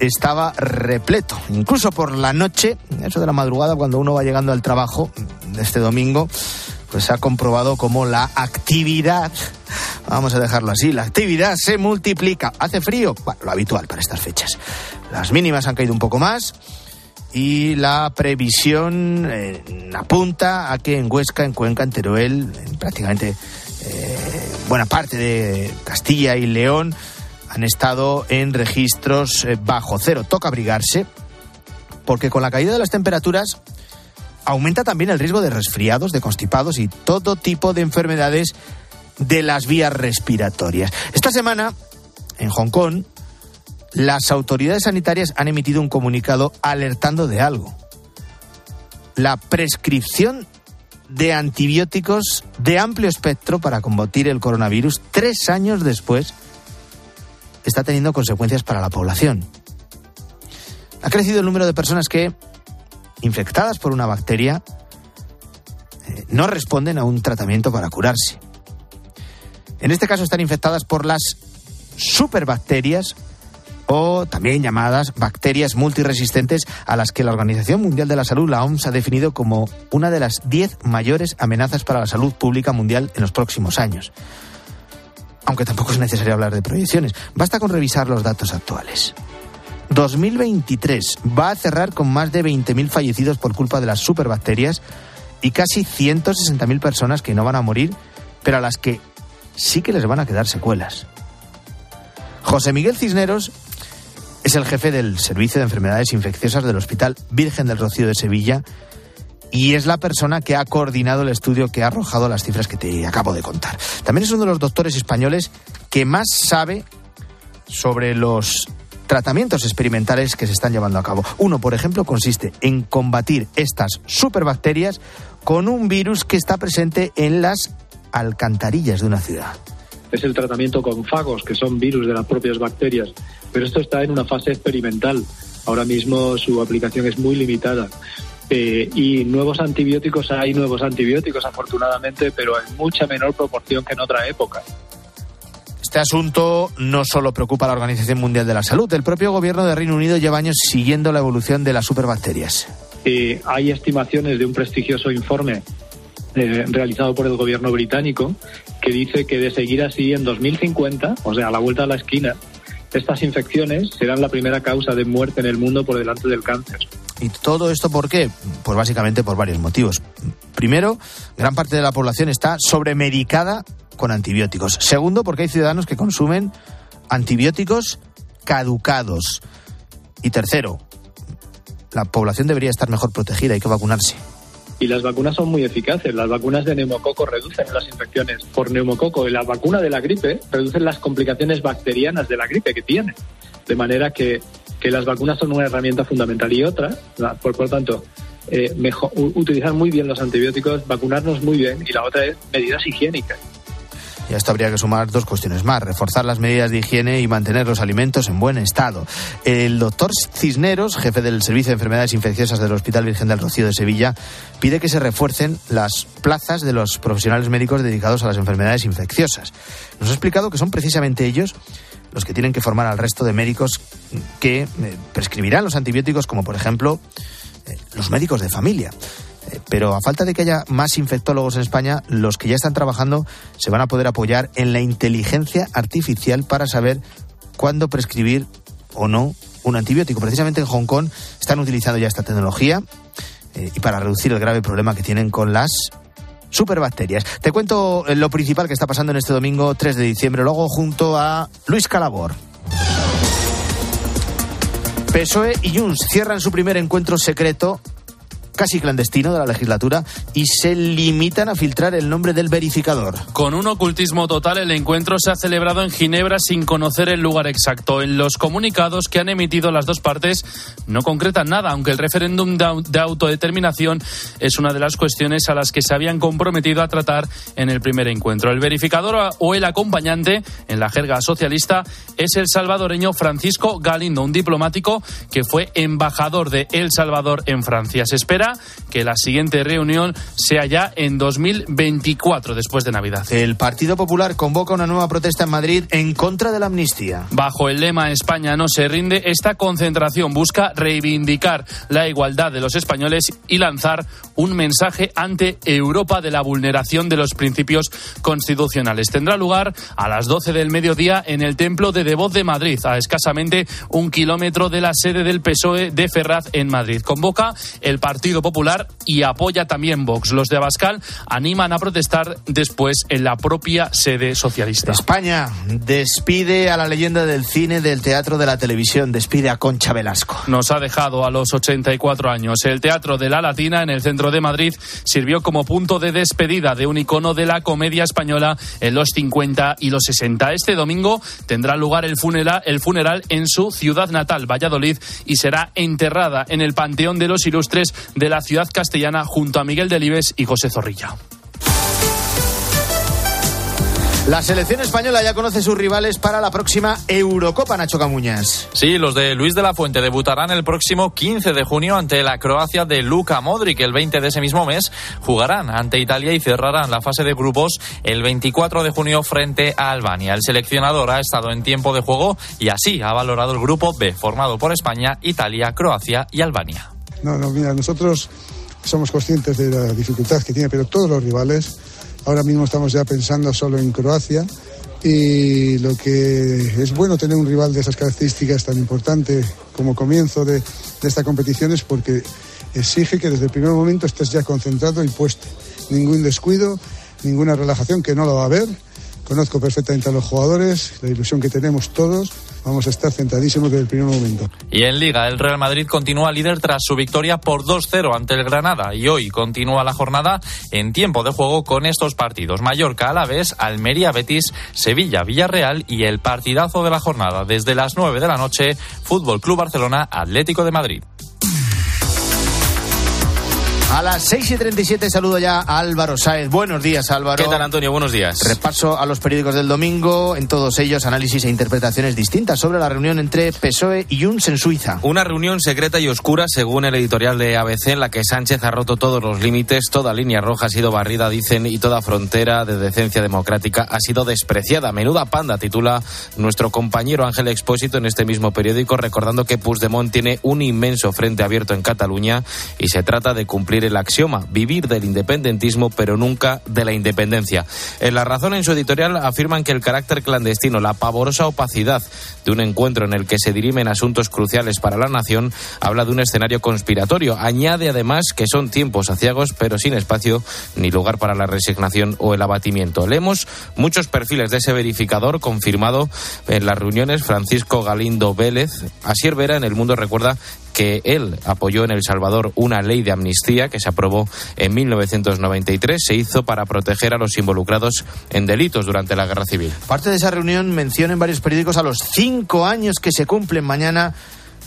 estaba repleto. Incluso por la noche, eso de la madrugada, cuando uno va llegando al trabajo de este domingo, pues se ha comprobado cómo la actividad, vamos a dejarlo así, la actividad se multiplica. ¿Hace frío? Bueno, lo habitual para estas fechas. Las mínimas han caído un poco más y la previsión eh, apunta a que en Huesca, en Cuenca, en Teruel, en prácticamente eh, buena parte de Castilla y León han estado en registros eh, bajo cero. Toca abrigarse porque con la caída de las temperaturas aumenta también el riesgo de resfriados, de constipados y todo tipo de enfermedades de las vías respiratorias. Esta semana, en Hong Kong, las autoridades sanitarias han emitido un comunicado alertando de algo. La prescripción de antibióticos de amplio espectro para combatir el coronavirus tres años después está teniendo consecuencias para la población. Ha crecido el número de personas que, infectadas por una bacteria, eh, no responden a un tratamiento para curarse. En este caso están infectadas por las superbacterias o también llamadas bacterias multiresistentes a las que la Organización Mundial de la Salud, la OMS, ha definido como una de las 10 mayores amenazas para la salud pública mundial en los próximos años. Aunque tampoco es necesario hablar de proyecciones, basta con revisar los datos actuales. 2023 va a cerrar con más de 20.000 fallecidos por culpa de las superbacterias y casi 160.000 personas que no van a morir, pero a las que sí que les van a quedar secuelas. José Miguel Cisneros es el jefe del Servicio de Enfermedades Infecciosas del Hospital Virgen del Rocío de Sevilla y es la persona que ha coordinado el estudio que ha arrojado las cifras que te acabo de contar. También es uno de los doctores españoles que más sabe sobre los tratamientos experimentales que se están llevando a cabo. Uno, por ejemplo, consiste en combatir estas superbacterias con un virus que está presente en las alcantarillas de una ciudad. Es el tratamiento con fagos, que son virus de las propias bacterias. Pero esto está en una fase experimental. Ahora mismo su aplicación es muy limitada. Eh, y nuevos antibióticos, hay nuevos antibióticos afortunadamente, pero en mucha menor proporción que en otra época. Este asunto no solo preocupa a la Organización Mundial de la Salud, el propio gobierno de Reino Unido lleva años siguiendo la evolución de las superbacterias. Eh, hay estimaciones de un prestigioso informe eh, realizado por el gobierno británico que dice que de seguir así en 2050, o sea, a la vuelta a la esquina, estas infecciones serán la primera causa de muerte en el mundo por delante del cáncer. ¿Y todo esto por qué? Pues básicamente por varios motivos. Primero, gran parte de la población está sobremedicada con antibióticos. Segundo, porque hay ciudadanos que consumen antibióticos caducados. Y tercero, la población debería estar mejor protegida, hay que vacunarse. Y las vacunas son muy eficaces. Las vacunas de neumococo reducen las infecciones por neumococo. Y la vacuna de la gripe reducen las complicaciones bacterianas de la gripe que tiene. De manera que, que las vacunas son una herramienta fundamental. Y otra, por, por tanto, eh, utilizar muy bien los antibióticos, vacunarnos muy bien. Y la otra es medidas higiénicas. Y a esto habría que sumar dos cuestiones más, reforzar las medidas de higiene y mantener los alimentos en buen estado. El doctor Cisneros, jefe del Servicio de Enfermedades Infecciosas del Hospital Virgen del Rocío de Sevilla, pide que se refuercen las plazas de los profesionales médicos dedicados a las enfermedades infecciosas. Nos ha explicado que son precisamente ellos los que tienen que formar al resto de médicos que eh, prescribirán los antibióticos, como por ejemplo eh, los médicos de familia. Pero a falta de que haya más infectólogos en España, los que ya están trabajando se van a poder apoyar en la inteligencia artificial para saber cuándo prescribir o no un antibiótico. Precisamente en Hong Kong están utilizando ya esta tecnología eh, y para reducir el grave problema que tienen con las superbacterias. Te cuento eh, lo principal que está pasando en este domingo 3 de diciembre, luego junto a Luis Calabor. PSOE y Junts cierran su primer encuentro secreto casi clandestino de la legislatura y se limitan a filtrar el nombre del verificador. Con un ocultismo total, el encuentro se ha celebrado en Ginebra sin conocer el lugar exacto. En los comunicados que han emitido las dos partes no concretan nada, aunque el referéndum de autodeterminación es una de las cuestiones a las que se habían comprometido a tratar en el primer encuentro. El verificador o el acompañante, en la jerga socialista, es el salvadoreño Francisco Galindo, un diplomático que fue embajador de El Salvador en Francia. Se espera que la siguiente reunión sea ya en 2024, después de Navidad. El Partido Popular convoca una nueva protesta en Madrid en contra de la amnistía. Bajo el lema España no se rinde, esta concentración busca reivindicar la igualdad de los españoles y lanzar un mensaje ante Europa de la vulneración de los principios constitucionales. Tendrá lugar a las 12 del mediodía en el Templo de Devoz de Madrid, a escasamente un kilómetro de la sede del PSOE de Ferraz en Madrid. Convoca el Partido Popular y apoya también Vox. Los de Abascal animan a protestar después en la propia sede socialista. España despide a la leyenda del cine, del teatro, de la televisión, despide a Concha Velasco. Nos ha dejado a los 84 años. El Teatro de la Latina en el centro de Madrid sirvió como punto de despedida de un icono de la comedia española en los 50 y los 60. Este domingo tendrá lugar el funeral, el funeral en su ciudad natal, Valladolid, y será enterrada en el Panteón de los Ilustres de la ciudad castellana junto a Miguel Delibes y José Zorrilla. La selección española ya conoce sus rivales para la próxima Eurocopa, Nacho Camuñas. Sí, los de Luis de la Fuente debutarán el próximo 15 de junio ante la Croacia de Luka Modric. El 20 de ese mismo mes jugarán ante Italia y cerrarán la fase de grupos el 24 de junio frente a Albania. El seleccionador ha estado en tiempo de juego y así ha valorado el grupo B, formado por España, Italia, Croacia y Albania. No, no, mira, nosotros somos conscientes de la dificultad que tiene, pero todos los rivales, ahora mismo estamos ya pensando solo en Croacia y lo que es bueno tener un rival de esas características tan importante como comienzo de, de esta competición es porque exige que desde el primer momento estés ya concentrado y puesto. Ningún descuido, ninguna relajación, que no lo va a haber. Conozco perfectamente a los jugadores, la ilusión que tenemos todos vamos a estar centradísimos desde el primer momento. Y en Liga, el Real Madrid continúa líder tras su victoria por 2-0 ante el Granada y hoy continúa la jornada en tiempo de juego con estos partidos. Mallorca, Alavés, Almería, Betis, Sevilla, Villarreal y el partidazo de la jornada desde las 9 de la noche, Fútbol Club Barcelona, Atlético de Madrid. A las 6 y 37 saludo ya a Álvaro Sáez. Buenos días, Álvaro. ¿Qué tal, Antonio? Buenos días. Repaso a los periódicos del domingo, en todos ellos análisis e interpretaciones distintas sobre la reunión entre PSOE y Junts en Suiza. Una reunión secreta y oscura, según el editorial de ABC, en la que Sánchez ha roto todos los límites, toda línea roja ha sido barrida, dicen, y toda frontera de decencia democrática ha sido despreciada. Menuda panda, titula nuestro compañero Ángel Expósito en este mismo periódico, recordando que Puigdemont tiene un inmenso frente abierto en Cataluña y se trata de cumplir el axioma, vivir del independentismo pero nunca de la independencia. En La Razón, en su editorial, afirman que el carácter clandestino, la pavorosa opacidad de un encuentro en el que se dirimen asuntos cruciales para la nación, habla de un escenario conspiratorio. Añade además que son tiempos aciagos pero sin espacio ni lugar para la resignación o el abatimiento. Leemos muchos perfiles de ese verificador confirmado en las reuniones Francisco Galindo Vélez. Asier Vera en El Mundo recuerda que él apoyó en El Salvador una ley de amnistía que se aprobó en 1993. Se hizo para proteger a los involucrados en delitos durante la Guerra Civil. Parte de esa reunión menciona en varios periódicos a los cinco años que se cumplen mañana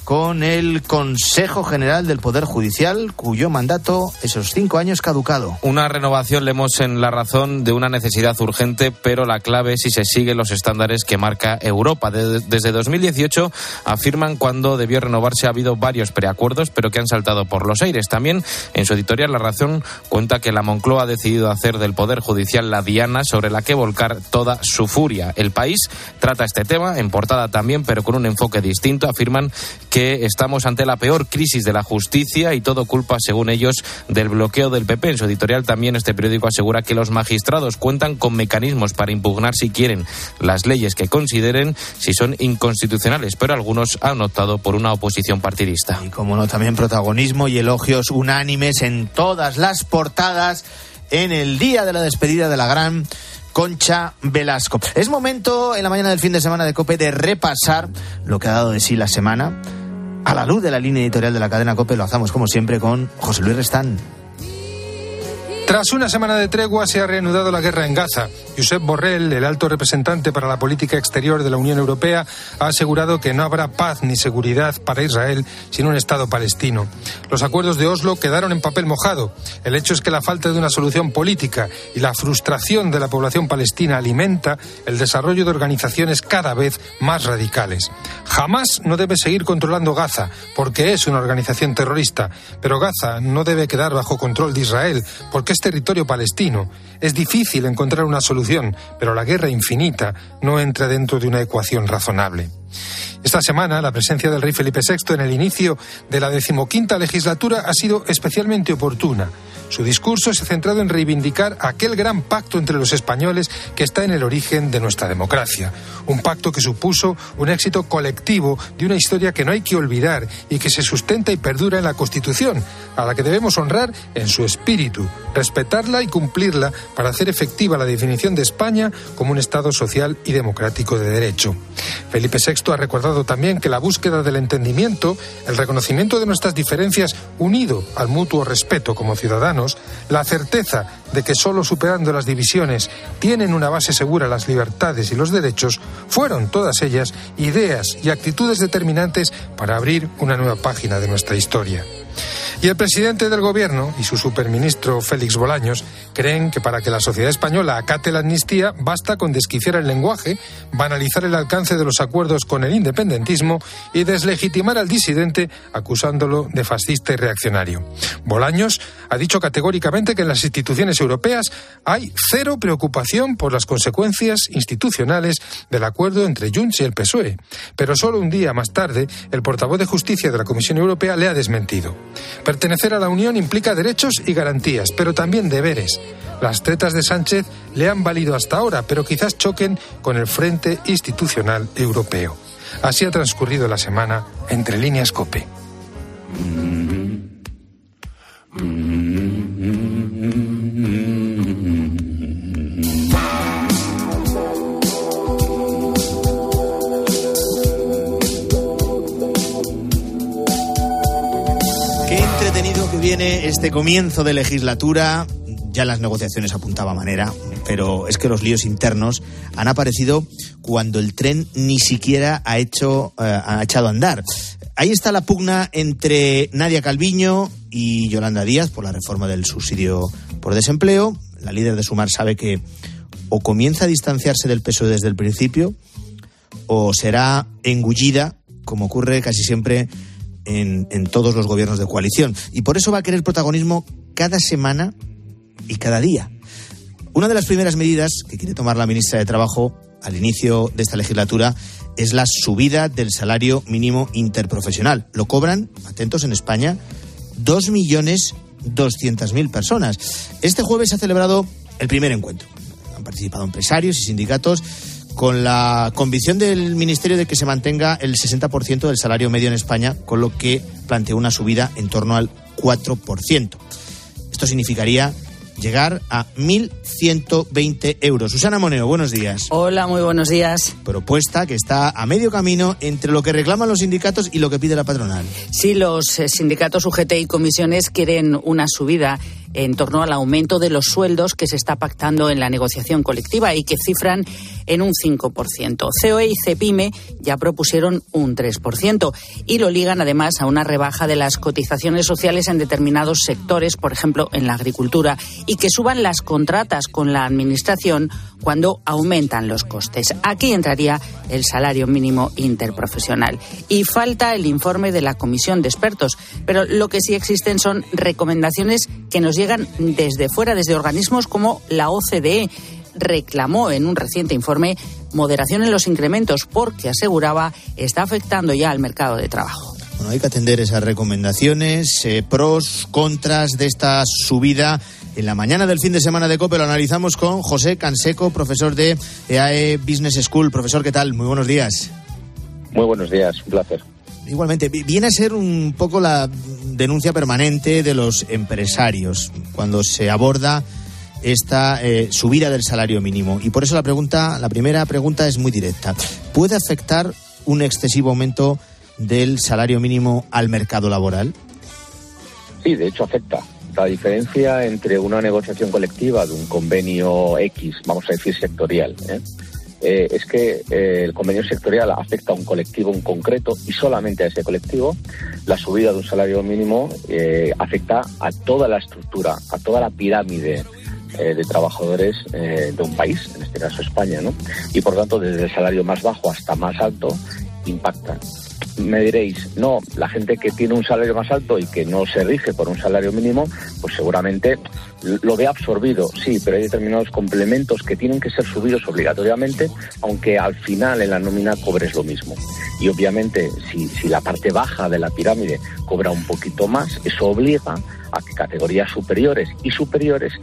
con el Consejo General del Poder Judicial, cuyo mandato esos cinco años caducado. Una renovación leemos en la razón de una necesidad urgente, pero la clave es si se siguen los estándares que marca Europa. desde 2018 afirman cuando debió renovarse ha habido varios preacuerdos, pero que han saltado por los aires. También en su editorial La Razón cuenta que la Moncloa ha decidido hacer del Poder Judicial la diana sobre la que volcar toda su furia. El país trata este tema en portada también, pero con un enfoque distinto. Afirman que estamos ante la peor crisis de la justicia y todo culpa, según ellos, del bloqueo del PP. En su editorial también este periódico asegura que los magistrados cuentan con mecanismos para impugnar si quieren las leyes que consideren si son inconstitucionales, pero algunos han optado por una oposición partidista. Y como no, también protagonismo y elogios unánimes en todas las portadas en el día de la despedida de la gran Concha Velasco. Es momento en la mañana del fin de semana de Cope de repasar lo que ha dado de sí la semana. A la luz de la línea editorial de la cadena Cope lo hacemos como siempre con José Luis Restán. Tras una semana de tregua se ha reanudado la guerra en Gaza. Josep Borrell, el alto representante para la política exterior de la Unión Europea, ha asegurado que no habrá paz ni seguridad para Israel sin un Estado palestino. Los acuerdos de Oslo quedaron en papel mojado. El hecho es que la falta de una solución política y la frustración de la población palestina alimenta el desarrollo de organizaciones cada vez más radicales. Jamás no debe seguir controlando Gaza, porque es una organización terrorista, pero Gaza no debe quedar bajo control de Israel, porque es territorio palestino. Es difícil encontrar una solución, pero la guerra infinita no entra dentro de una ecuación razonable. Esta semana, la presencia del rey Felipe VI en el inicio de la decimoquinta legislatura ha sido especialmente oportuna. Su discurso se ha centrado en reivindicar aquel gran pacto entre los españoles que está en el origen de nuestra democracia. Un pacto que supuso un éxito colectivo de una historia que no hay que olvidar y que se sustenta y perdura en la Constitución, a la que debemos honrar en su espíritu, respetarla y cumplirla para hacer efectiva la definición de España como un Estado social y democrático de derecho. Felipe VI ha recordado también que la búsqueda del entendimiento, el reconocimiento de nuestras diferencias unido al mutuo respeto como ciudadanos, la certeza de que solo superando las divisiones tienen una base segura las libertades y los derechos, fueron todas ellas ideas y actitudes determinantes para abrir una nueva página de nuestra historia. Y el presidente del gobierno y su superministro Félix Bolaños creen que para que la sociedad española acate la amnistía basta con desquiciar el lenguaje, banalizar el alcance de los acuerdos con el independentismo y deslegitimar al disidente acusándolo de fascista y reaccionario. Bolaños ha dicho categóricamente que en las instituciones europeas hay cero preocupación por las consecuencias institucionales del acuerdo entre Junts y el PSOE. Pero solo un día más tarde, el portavoz de Justicia de la Comisión Europea le ha desmentido. Pertenecer a la Unión implica derechos y garantías, pero también deberes. Las tretas de Sánchez le han valido hasta ahora, pero quizás choquen con el Frente Institucional Europeo. Así ha transcurrido la semana entre líneas COPE. Qué viene este comienzo de legislatura. Ya las negociaciones apuntaba manera, pero es que los líos internos han aparecido cuando el tren ni siquiera ha hecho eh, ha echado a andar. Ahí está la pugna entre Nadia Calviño y Yolanda Díaz por la reforma del subsidio por desempleo. La líder de Sumar sabe que o comienza a distanciarse del peso desde el principio o será engullida, como ocurre casi siempre en, todos los gobiernos de coalición. Y por eso va a querer protagonismo cada semana y cada día. Una de las primeras medidas que quiere tomar la ministra de Trabajo al inicio de esta legislatura es la subida del salario mínimo interprofesional. Lo cobran, atentos en España, 2.200.000 personas. Este jueves se ha celebrado el primer encuentro. Han participado empresarios y sindicatos con la convicción del Ministerio de que se mantenga el 60% del salario medio en España, con lo que planteó una subida en torno al 4%. Esto significaría llegar a 1.120 euros. Susana Moneo, buenos días. Hola, muy buenos días. Propuesta que está a medio camino entre lo que reclaman los sindicatos y lo que pide la patronal. Sí, los eh, sindicatos UGT y comisiones quieren una subida en torno al aumento de los sueldos que se está pactando en la negociación colectiva y que cifran en un 5%. COE y CEPIME ya propusieron un 3% y lo ligan además a una rebaja de las cotizaciones sociales en determinados sectores, por ejemplo en la agricultura, y que suban las contratas con la Administración cuando aumentan los costes. Aquí entraría el salario mínimo interprofesional. Y falta el informe de la Comisión de Expertos, pero lo que sí existen son recomendaciones que nos llegan desde fuera, desde organismos como la OCDE reclamó en un reciente informe moderación en los incrementos porque aseguraba está afectando ya al mercado de trabajo. Bueno, hay que atender esas recomendaciones, eh, pros, contras de esta subida. En la mañana del fin de semana de COPE lo analizamos con José Canseco, profesor de EAE Business School. Profesor, ¿qué tal? Muy buenos días. Muy buenos días, un placer. Igualmente, viene a ser un poco la denuncia permanente de los empresarios cuando se aborda esta eh, subida del salario mínimo. Y por eso la pregunta, la primera pregunta es muy directa. ¿Puede afectar un excesivo aumento del salario mínimo al mercado laboral? Sí, de hecho afecta. La diferencia entre una negociación colectiva de un convenio X, vamos a decir sectorial, ¿eh? Eh, es que eh, el convenio sectorial afecta a un colectivo en concreto y solamente a ese colectivo. La subida de un salario mínimo afecta a toda la estructura, a toda la pirámide de trabajadores de un país, en este caso España, ¿no? Y por tanto, desde el salario más bajo hasta más alto, impacta me diréis, no, la gente que tiene un salario más alto y que no se rige por un salario mínimo, pues seguramente lo ve absorbido, sí, pero hay determinados complementos que tienen que ser subidos obligatoriamente, aunque al final en la nómina cobres lo mismo. Y obviamente, si, si la parte baja de la pirámide cobra un poquito más, eso obliga a que categorías superiores y superiores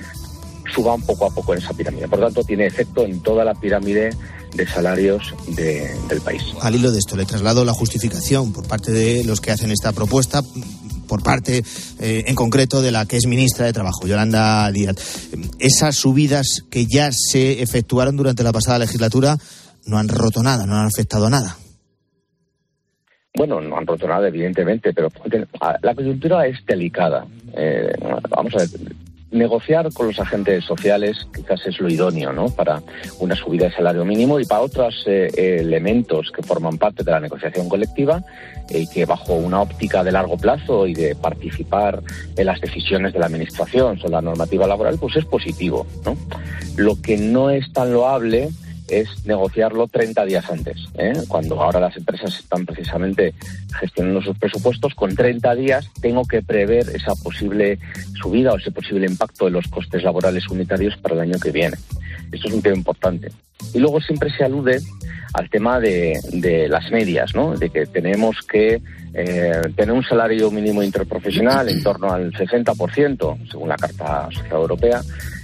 suban poco a poco en esa pirámide. Por lo tanto, tiene efecto en toda la pirámide de salarios del país. Al hilo de esto, le traslado la justificación por parte de los que hacen esta propuesta por parte eh, en concreto de la que es ministra de Trabajo, Yolanda Díaz. Esas subidas que ya se efectuaron durante la pasada legislatura no han roto nada, no han afectado nada. Bueno, no han roto nada, evidentemente, pero la coyuntura es delicada. Eh, vamos a ver, negociar con los agentes sociales quizás es lo idóneo ¿no? para una subida de salario mínimo y para otros eh, elementos que forman parte de la negociación colectiva y que bajo una óptica de largo plazo y de participar en las decisiones de la administración sobre la normativa laboral pues es positivo. ¿no? Lo que no es tan loable es negociarlo 30 días antes. ¿eh? Cuando ahora las empresas están precisamente gestionando sus presupuestos, con 30 días tengo que prever esa posible subida o ese posible impacto de los costes laborales unitarios para el año que viene. Esto es un tema importante. Y luego siempre se alude al tema de, las medias, ¿no? de que tenemos que eh, tener un salario mínimo interprofesional en torno al 60%, según la Carta Social Europea,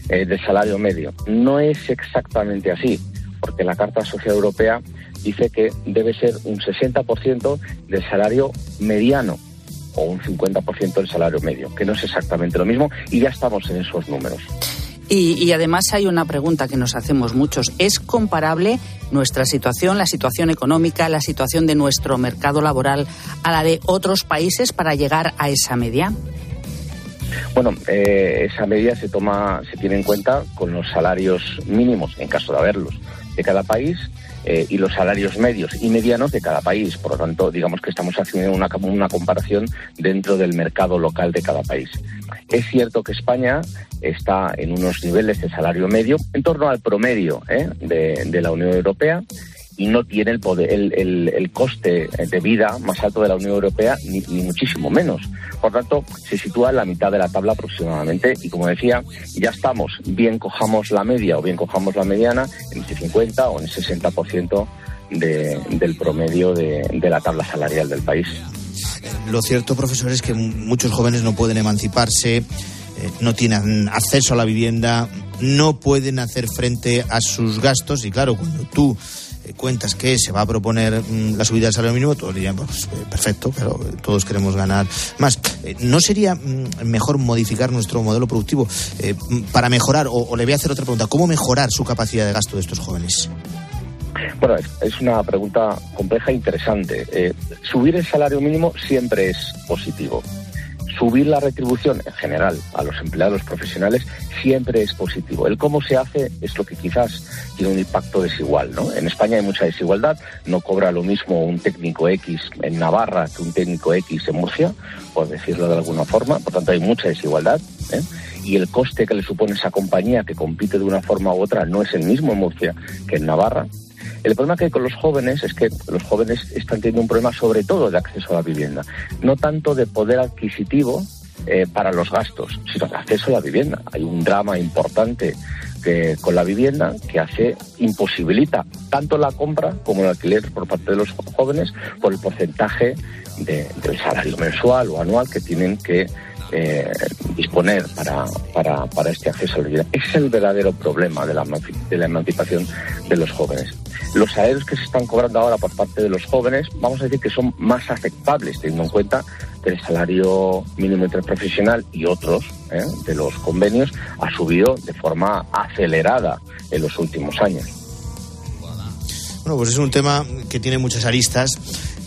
eh, del salario medio. No es exactamente así porque la Carta Social Europea dice que debe ser un 60% del salario mediano o un 50% del salario medio, que no es exactamente lo mismo y ya estamos en esos números. Y, y, además hay una pregunta que nos hacemos muchos. ¿Es comparable nuestra situación, la situación económica, la situación de nuestro mercado laboral a la de otros países para llegar a esa media? Bueno, eh, esa media se toma, se tiene en cuenta con los salarios mínimos, en caso de haberlos de cada país eh, y los salarios medios y medianos de cada país. Por lo tanto, digamos que estamos haciendo una, comparación dentro del mercado local de cada país. Es cierto que España está en unos niveles de salario medio en torno al promedio ¿eh? de la Unión Europea y no tiene el, poder, el, coste de vida más alto de la Unión Europea, ni, muchísimo menos. Por tanto, se sitúa en la mitad de la tabla aproximadamente y, como decía, ya estamos, bien cojamos la media o bien cojamos la mediana, en ese 50 o en ese 60% de, del promedio de, de la tabla salarial del país. Lo cierto, profesor, es que muchos jóvenes no pueden emanciparse, eh, no tienen acceso a la vivienda, no pueden hacer frente a sus gastos y claro, cuando tú cuentas que se va a proponer mm, la subida del salario mínimo, todos dirían, pues eh, perfecto, pero todos queremos ganar más. Eh, ¿No sería mm, mejor modificar nuestro modelo productivo mm, para mejorar, o, le voy a hacer otra pregunta, ¿cómo mejorar su capacidad de gasto de estos jóvenes? Bueno, es una pregunta compleja e interesante. subir el salario mínimo siempre es positivo subir la retribución en general a los empleados profesionales siempre es positivo. El cómo se hace es lo que quizás tiene un impacto desigual. ¿no? En España hay mucha desigualdad, no cobra lo mismo un técnico X en Navarra que un técnico X en Murcia, por decirlo de alguna forma, por tanto hay mucha desigualdad. ¿eh? Y el coste que le supone esa compañía que compite de una forma u otra no es el mismo en Murcia que en Navarra. El problema que hay con los jóvenes es que los jóvenes están teniendo un problema sobre todo de acceso a la vivienda, no tanto de poder adquisitivo eh, para los gastos, sino de acceso a la vivienda. Hay un drama importante con la vivienda que hace imposibilita tanto la compra como el alquiler por parte de los jóvenes por el porcentaje del salario mensual o anual que tienen que eh, disponer para, para, para, este acceso a la vida. Ese es el verdadero problema de la, de la emancipación de los jóvenes. Los salarios que se están cobrando ahora por parte de los jóvenes, vamos a decir que son más aceptables, teniendo en cuenta que el salario mínimo interprofesional y otros ¿eh? de los convenios ha subido de forma acelerada en los últimos años. Bueno, pues es un tema que tiene muchas aristas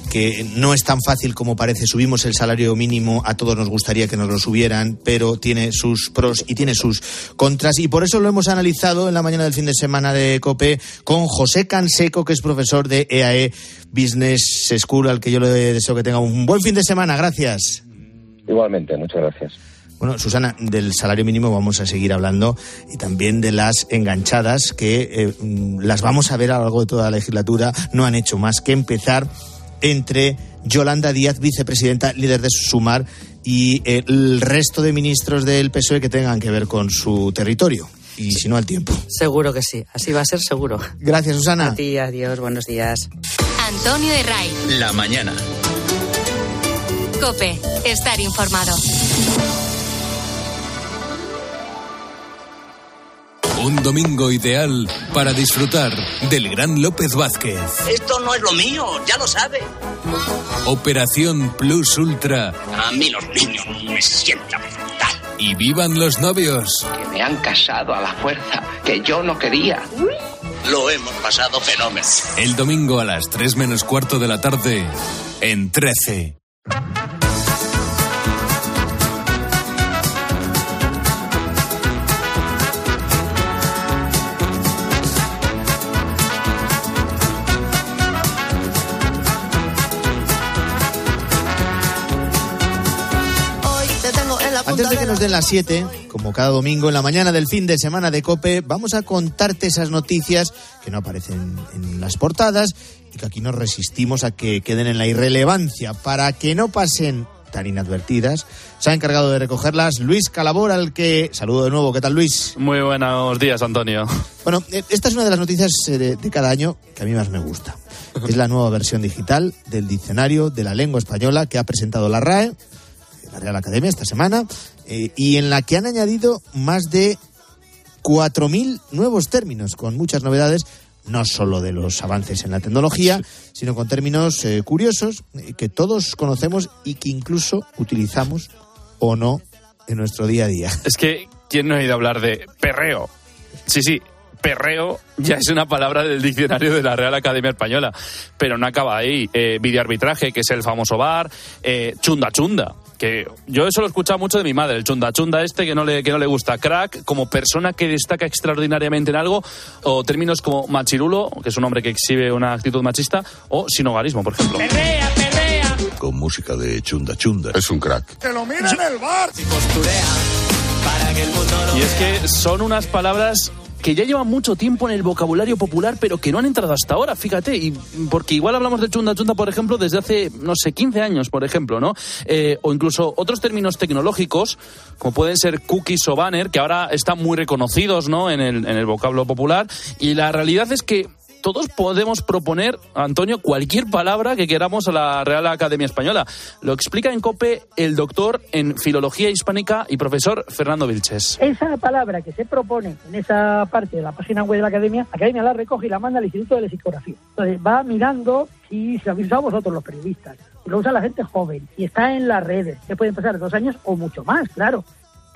que no es tan fácil como parece. Subimos el salario mínimo, a todos nos gustaría que nos lo subieran, pero tiene sus pros y tiene sus contras. Y por eso lo hemos analizado en la mañana del fin de semana de COPE con José Canseco, que es profesor de EAE Business School, al que yo le deseo que tenga un buen fin de semana. Gracias. Igualmente, muchas gracias. Bueno, Susana, del salario mínimo vamos a seguir hablando y también de las enganchadas que eh, mm, las vamos a ver a lo largo de toda la legislatura. No han hecho más que empezar entre Yolanda Díaz, vicepresidenta, líder de Sumar, y el resto de ministros del PSOE que tengan que ver con su territorio. Y si no, al tiempo. Seguro que sí. Así va a ser seguro. Gracias, Susana. A ti, adiós. Buenos días. Antonio Herray. La mañana. Cope. Estar informado. Un domingo ideal para disfrutar del gran López Vázquez. Esto no es lo mío, ya lo sabe. Operación Plus Ultra. A mí los niños me sientan fatal. Y vivan los novios. Que me han casado a la fuerza, que yo no quería. Lo hemos pasado fenómeno. El domingo a las 3 menos cuarto de la tarde, en 13. Antes de que nos den las 7, como cada domingo en la mañana del fin de semana de Cope, vamos a contarte esas noticias que no aparecen en las portadas y que aquí nos resistimos a que queden en la irrelevancia para que no pasen tan inadvertidas. Se ha encargado de recogerlas Luis Calabor, al que saludo de nuevo. ¿Qué tal, Luis? Muy buenos días, Antonio. Bueno, eh, esta es una de las noticias eh, de, de cada año que a mí más me gusta. Es la nueva versión digital del diccionario de la lengua española que ha presentado la RAE la Real Academia esta semana, eh, y en la que han añadido más de 4.000 nuevos términos, con muchas novedades, no solo de los avances en la tecnología, sino con términos eh, curiosos eh, que todos conocemos y que incluso utilizamos o no en nuestro día a día. Es que, ¿quién no ha oído hablar de perreo? Sí, sí, perreo ya es una palabra del diccionario de la Real Academia Española, pero no acaba ahí. Eh, videoarbitraje, que es el famoso bar, eh, chunda chunda. Que yo eso lo he escuchado mucho de mi madre, el chunda chunda este que no le, que no le gusta. Crack, como persona que destaca extraordinariamente en algo, o términos como machirulo, que es un hombre que exhibe una actitud machista, o sinogarismo, por ejemplo. Perrea, perrea. Con música de chunda chunda. Es un crack. ¡Que lo mira en el bar! Y es que son unas palabras que ya llevan mucho tiempo en el vocabulario popular, pero que no han entrado hasta ahora, fíjate, y porque igual hablamos de chunda chunda, por ejemplo, desde hace, no sé, 15 años, por ejemplo, ¿no? Eh, o incluso otros términos tecnológicos, como pueden ser cookies o banner, que ahora están muy reconocidos, ¿no? En el, en el vocablo popular, y la realidad es que todos podemos proponer, Antonio, cualquier palabra que queramos a la Real Academia Española. Lo explica en COPE el doctor en Filología Hispánica y profesor Fernando Vilches. Esa palabra que se propone en esa parte de la página web de la Academia, la Academia la recoge y la manda al Instituto de Lexicografía. Entonces va mirando si se lo habéis vosotros los periodistas, lo usa la gente joven y está en las redes, que pueden pasar dos años o mucho más, claro.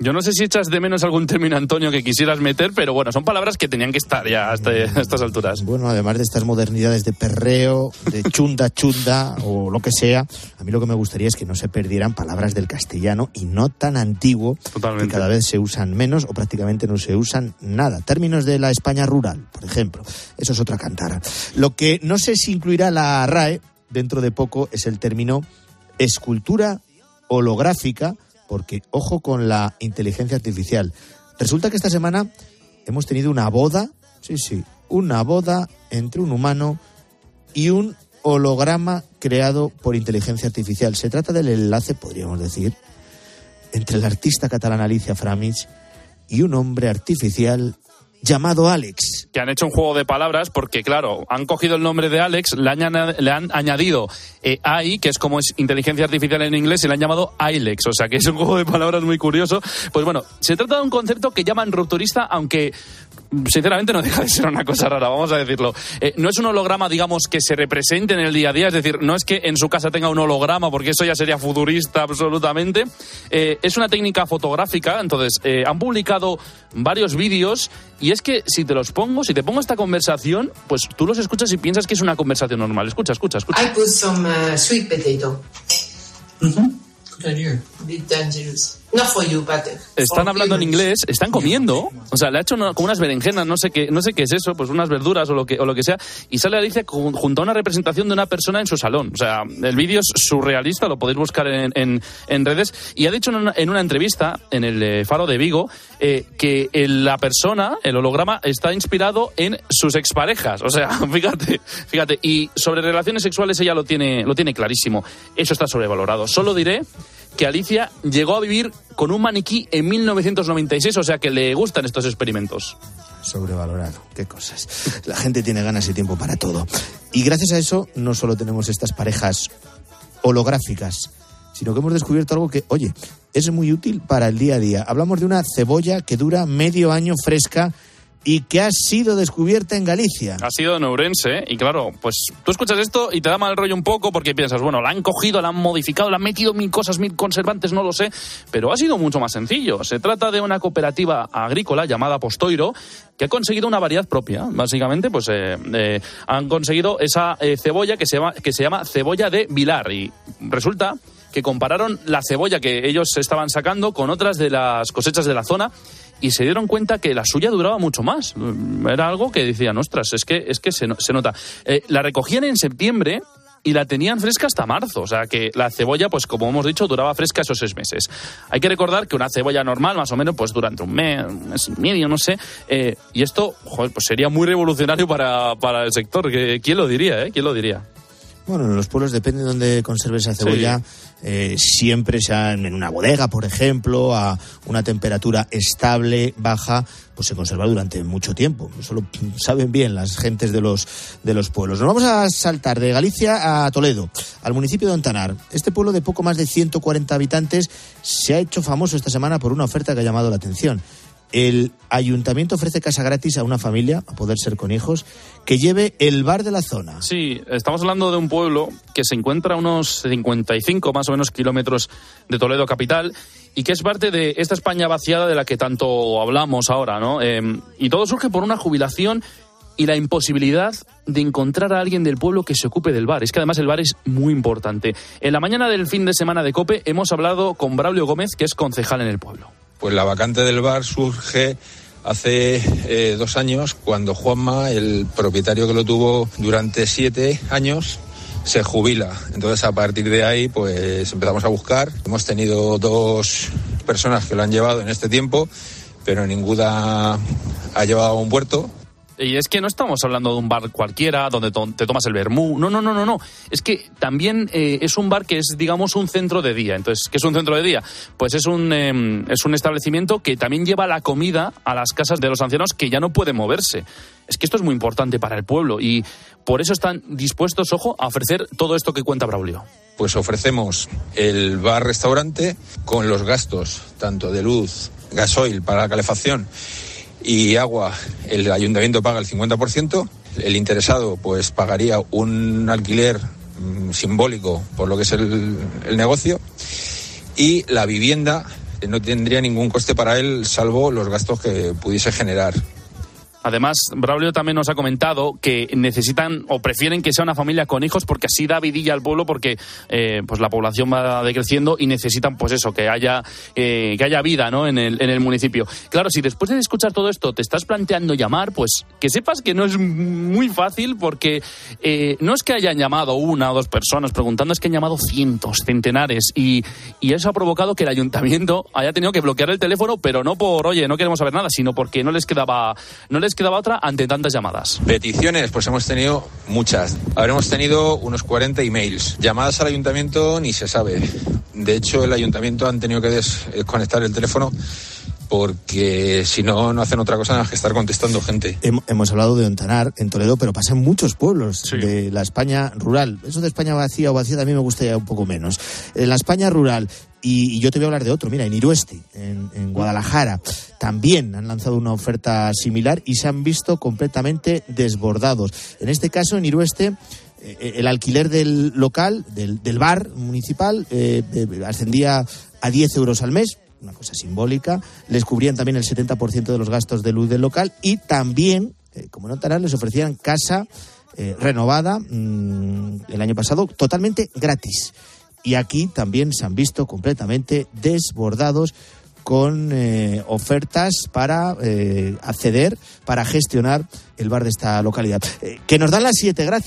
Yo no sé si echas de menos algún término, Antonio, que quisieras meter, pero bueno, son palabras que tenían que estar ya hasta a estas alturas. Bueno, además de estas modernidades de perreo, de chunda chunda o lo que sea, a mí lo que me gustaría es que no se perdieran palabras del castellano y no tan antiguo, Totalmente. que cada vez se usan menos o prácticamente no se usan nada. Términos de la España rural, por ejemplo. Eso es otra cantar. Lo que no sé si incluirá la RAE dentro de poco es el término escultura holográfica, porque ojo con la inteligencia artificial. Resulta que esta semana hemos tenido una boda, sí, sí, una boda entre un humano y un holograma creado por inteligencia artificial. Se trata del enlace, podríamos decir, entre la artista catalana Alicia Framich y un hombre artificial llamado Alex. que han hecho un juego de palabras porque, claro, han cogido el nombre de Alex, le han, añadido eh, AI, que es como es inteligencia artificial en inglés, y le han llamado ILEX. O sea, que es un juego de palabras muy curioso. Pues bueno, se trata de un concepto que llaman rupturista, aunque sinceramente no deja de ser una cosa rara, vamos a decirlo. Eh, no es un holograma, digamos, que se represente en el día a día, es decir, no es que en su casa tenga un holograma, porque eso ya sería futurista absolutamente. Eh, es una técnica fotográfica, entonces eh, han publicado varios vídeos y es que si te los pongo, si te pongo esta conversación, pues tú los escuchas y piensas que es una conversación normal. Escucha, escucha, escucha. I put some uh, sweet potato. Good idea. Bit dangerous. Not for you, but Están hablando en inglés, están comiendo, o sea, le ha hecho una- como unas berenjenas, no sé qué, no sé qué es eso, pues unas verduras o lo que o lo que sea, y sale Alicia con- junto a una representación de una persona en su salón. O sea, el vídeo es surrealista, lo podéis buscar en, en- en redes. Y ha dicho en una, en una entrevista en el eh, Faro de Vigo eh, que el- la persona, el holograma, está inspirado en sus exparejas. O sea, fíjate, fíjate. Y sobre relaciones sexuales ella lo tiene, lo tiene clarísimo. Eso está sobrevalorado. Solo diré que Alicia llegó a vivir con un maniquí en 1996, o sea que le gustan estos experimentos. Sobrevalorado, qué cosas. La gente tiene ganas y tiempo para todo. Y gracias a eso no solo tenemos estas parejas holográficas, sino que hemos descubierto algo que, oye, es muy útil para el día a día. Hablamos de una cebolla que dura medio año fresca y que ha sido descubierta en Galicia. Ha sido en Ourense, ¿eh? y claro, pues tú escuchas esto y te da mal rollo un poco porque piensas, bueno, la han cogido, la han modificado, la han metido mil cosas, mil conservantes, no lo sé, pero ha sido mucho más sencillo. Se trata de una cooperativa agrícola llamada Postoiro que ha conseguido una variedad propia. Básicamente, pues eh, eh, han conseguido esa eh, cebolla que se, llama, que se llama cebolla de Vilar y resulta que compararon la cebolla que ellos estaban sacando con otras de las cosechas de la zona y se dieron cuenta que la suya duraba mucho más. Era algo que decían, ostras, es que, es que se, se nota. Eh, la recogían en septiembre y la tenían fresca hasta marzo. O sea que la cebolla, pues como hemos dicho, duraba fresca esos seis meses. Hay que recordar que una cebolla normal, más o menos, pues durante un mes, un mes y medio, no sé. eh, y esto, pues sería muy revolucionario para, para el sector. ¿Quién lo diría, eh? ¿Quién lo diría? Bueno, en los pueblos depende de dónde conserve esa cebolla. eh, siempre sea en una bodega, por ejemplo, a una temperatura estable, baja, pues se conserva durante mucho tiempo. Eso lo saben bien las gentes de los, de los pueblos. Nos vamos a saltar de Galicia a Toledo, al municipio de Ontanar. Este pueblo de poco más de 140 habitantes se ha hecho famoso esta semana por una oferta que ha llamado la atención. El ayuntamiento ofrece casa gratis a una familia, a poder ser con hijos, que lleve el bar de la zona. Sí, estamos hablando de un pueblo que se encuentra a unos 55 más o menos kilómetros de Toledo capital y que es parte de esta España vaciada de la que tanto hablamos ahora, ¿no? Eh, y todo surge por una jubilación y la imposibilidad de encontrar a alguien del pueblo que se ocupe del bar. Es que además el bar es muy importante. En la mañana del fin de semana de COPE hemos hablado con Braulio Gómez, que es concejal en el pueblo. Pues la vacante del bar surge hace eh, dos años cuando Juanma, el propietario que lo tuvo durante siete años, se jubila. Entonces a partir de ahí pues empezamos a buscar. Hemos tenido dos personas que lo han llevado en este tiempo, pero ninguna ha llevado a un puerto. Y es que no estamos hablando de un bar cualquiera donde te tomas el vermú. No, no, no, no, no. Es que también eh, es un bar que es, digamos, un centro de día. Entonces, ¿qué es un centro de día? Pues es un, eh, es un establecimiento que también lleva la comida a las casas de los ancianos que ya no pueden moverse. Es que esto es muy importante para el pueblo y por eso están dispuestos, ojo, a ofrecer todo esto que cuenta Braulio. Pues ofrecemos el bar-restaurante con los gastos tanto de luz, gasoil para la calefacción y agua. El ayuntamiento paga el 50%. El interesado pues pagaría un alquiler mm, simbólico por lo que es el, negocio y la vivienda eh, no tendría ningún coste para él salvo los gastos que pudiese generar. Además, Braulio también nos ha comentado que necesitan o prefieren que sea una familia con hijos porque así da vidilla al pueblo porque eh, pues la población va decreciendo y necesitan pues eso, que haya, eh, que haya vida ¿no? en, el, en el municipio. Claro, si después de escuchar todo esto te estás planteando llamar, pues que sepas que no es muy fácil porque eh, no es que hayan llamado una o dos personas preguntando, es que han llamado cientos, centenares y, y eso ha provocado que el ayuntamiento haya tenido que bloquear el teléfono, pero no por, oye, no queremos saber nada, sino porque no les quedaba, no les quedaba otra ante tantas llamadas. Peticiones, pues hemos tenido muchas. Habremos tenido unos 40 emails. Llamadas al ayuntamiento ni se sabe. De hecho, el ayuntamiento han tenido que desconectar el teléfono porque si no, no hacen otra cosa más que estar contestando gente. Hemos hablado de Ontanar en Toledo, pero pasa en muchos pueblos de la España rural. Eso de España vacía o vacía también me gustaría un poco menos. En la España rural, y, yo te voy a hablar de otro, mira, en Iruesti, en, Guadalajara, también han lanzado una oferta similar y se han visto completamente desbordados. En este caso, en Irueste, eh, el alquiler del local, del, bar municipal, eh, eh, ascendía a 10 euros al mes, una cosa simbólica. Les cubrían también el 70% de los gastos de luz del local y también, eh, como notarán, les ofrecían casa renovada mm, el año pasado totalmente gratis. Y aquí también se han visto completamente desbordados con eh, ofertas para acceder, para gestionar el bar de esta localidad. que nos dan las siete, gracias.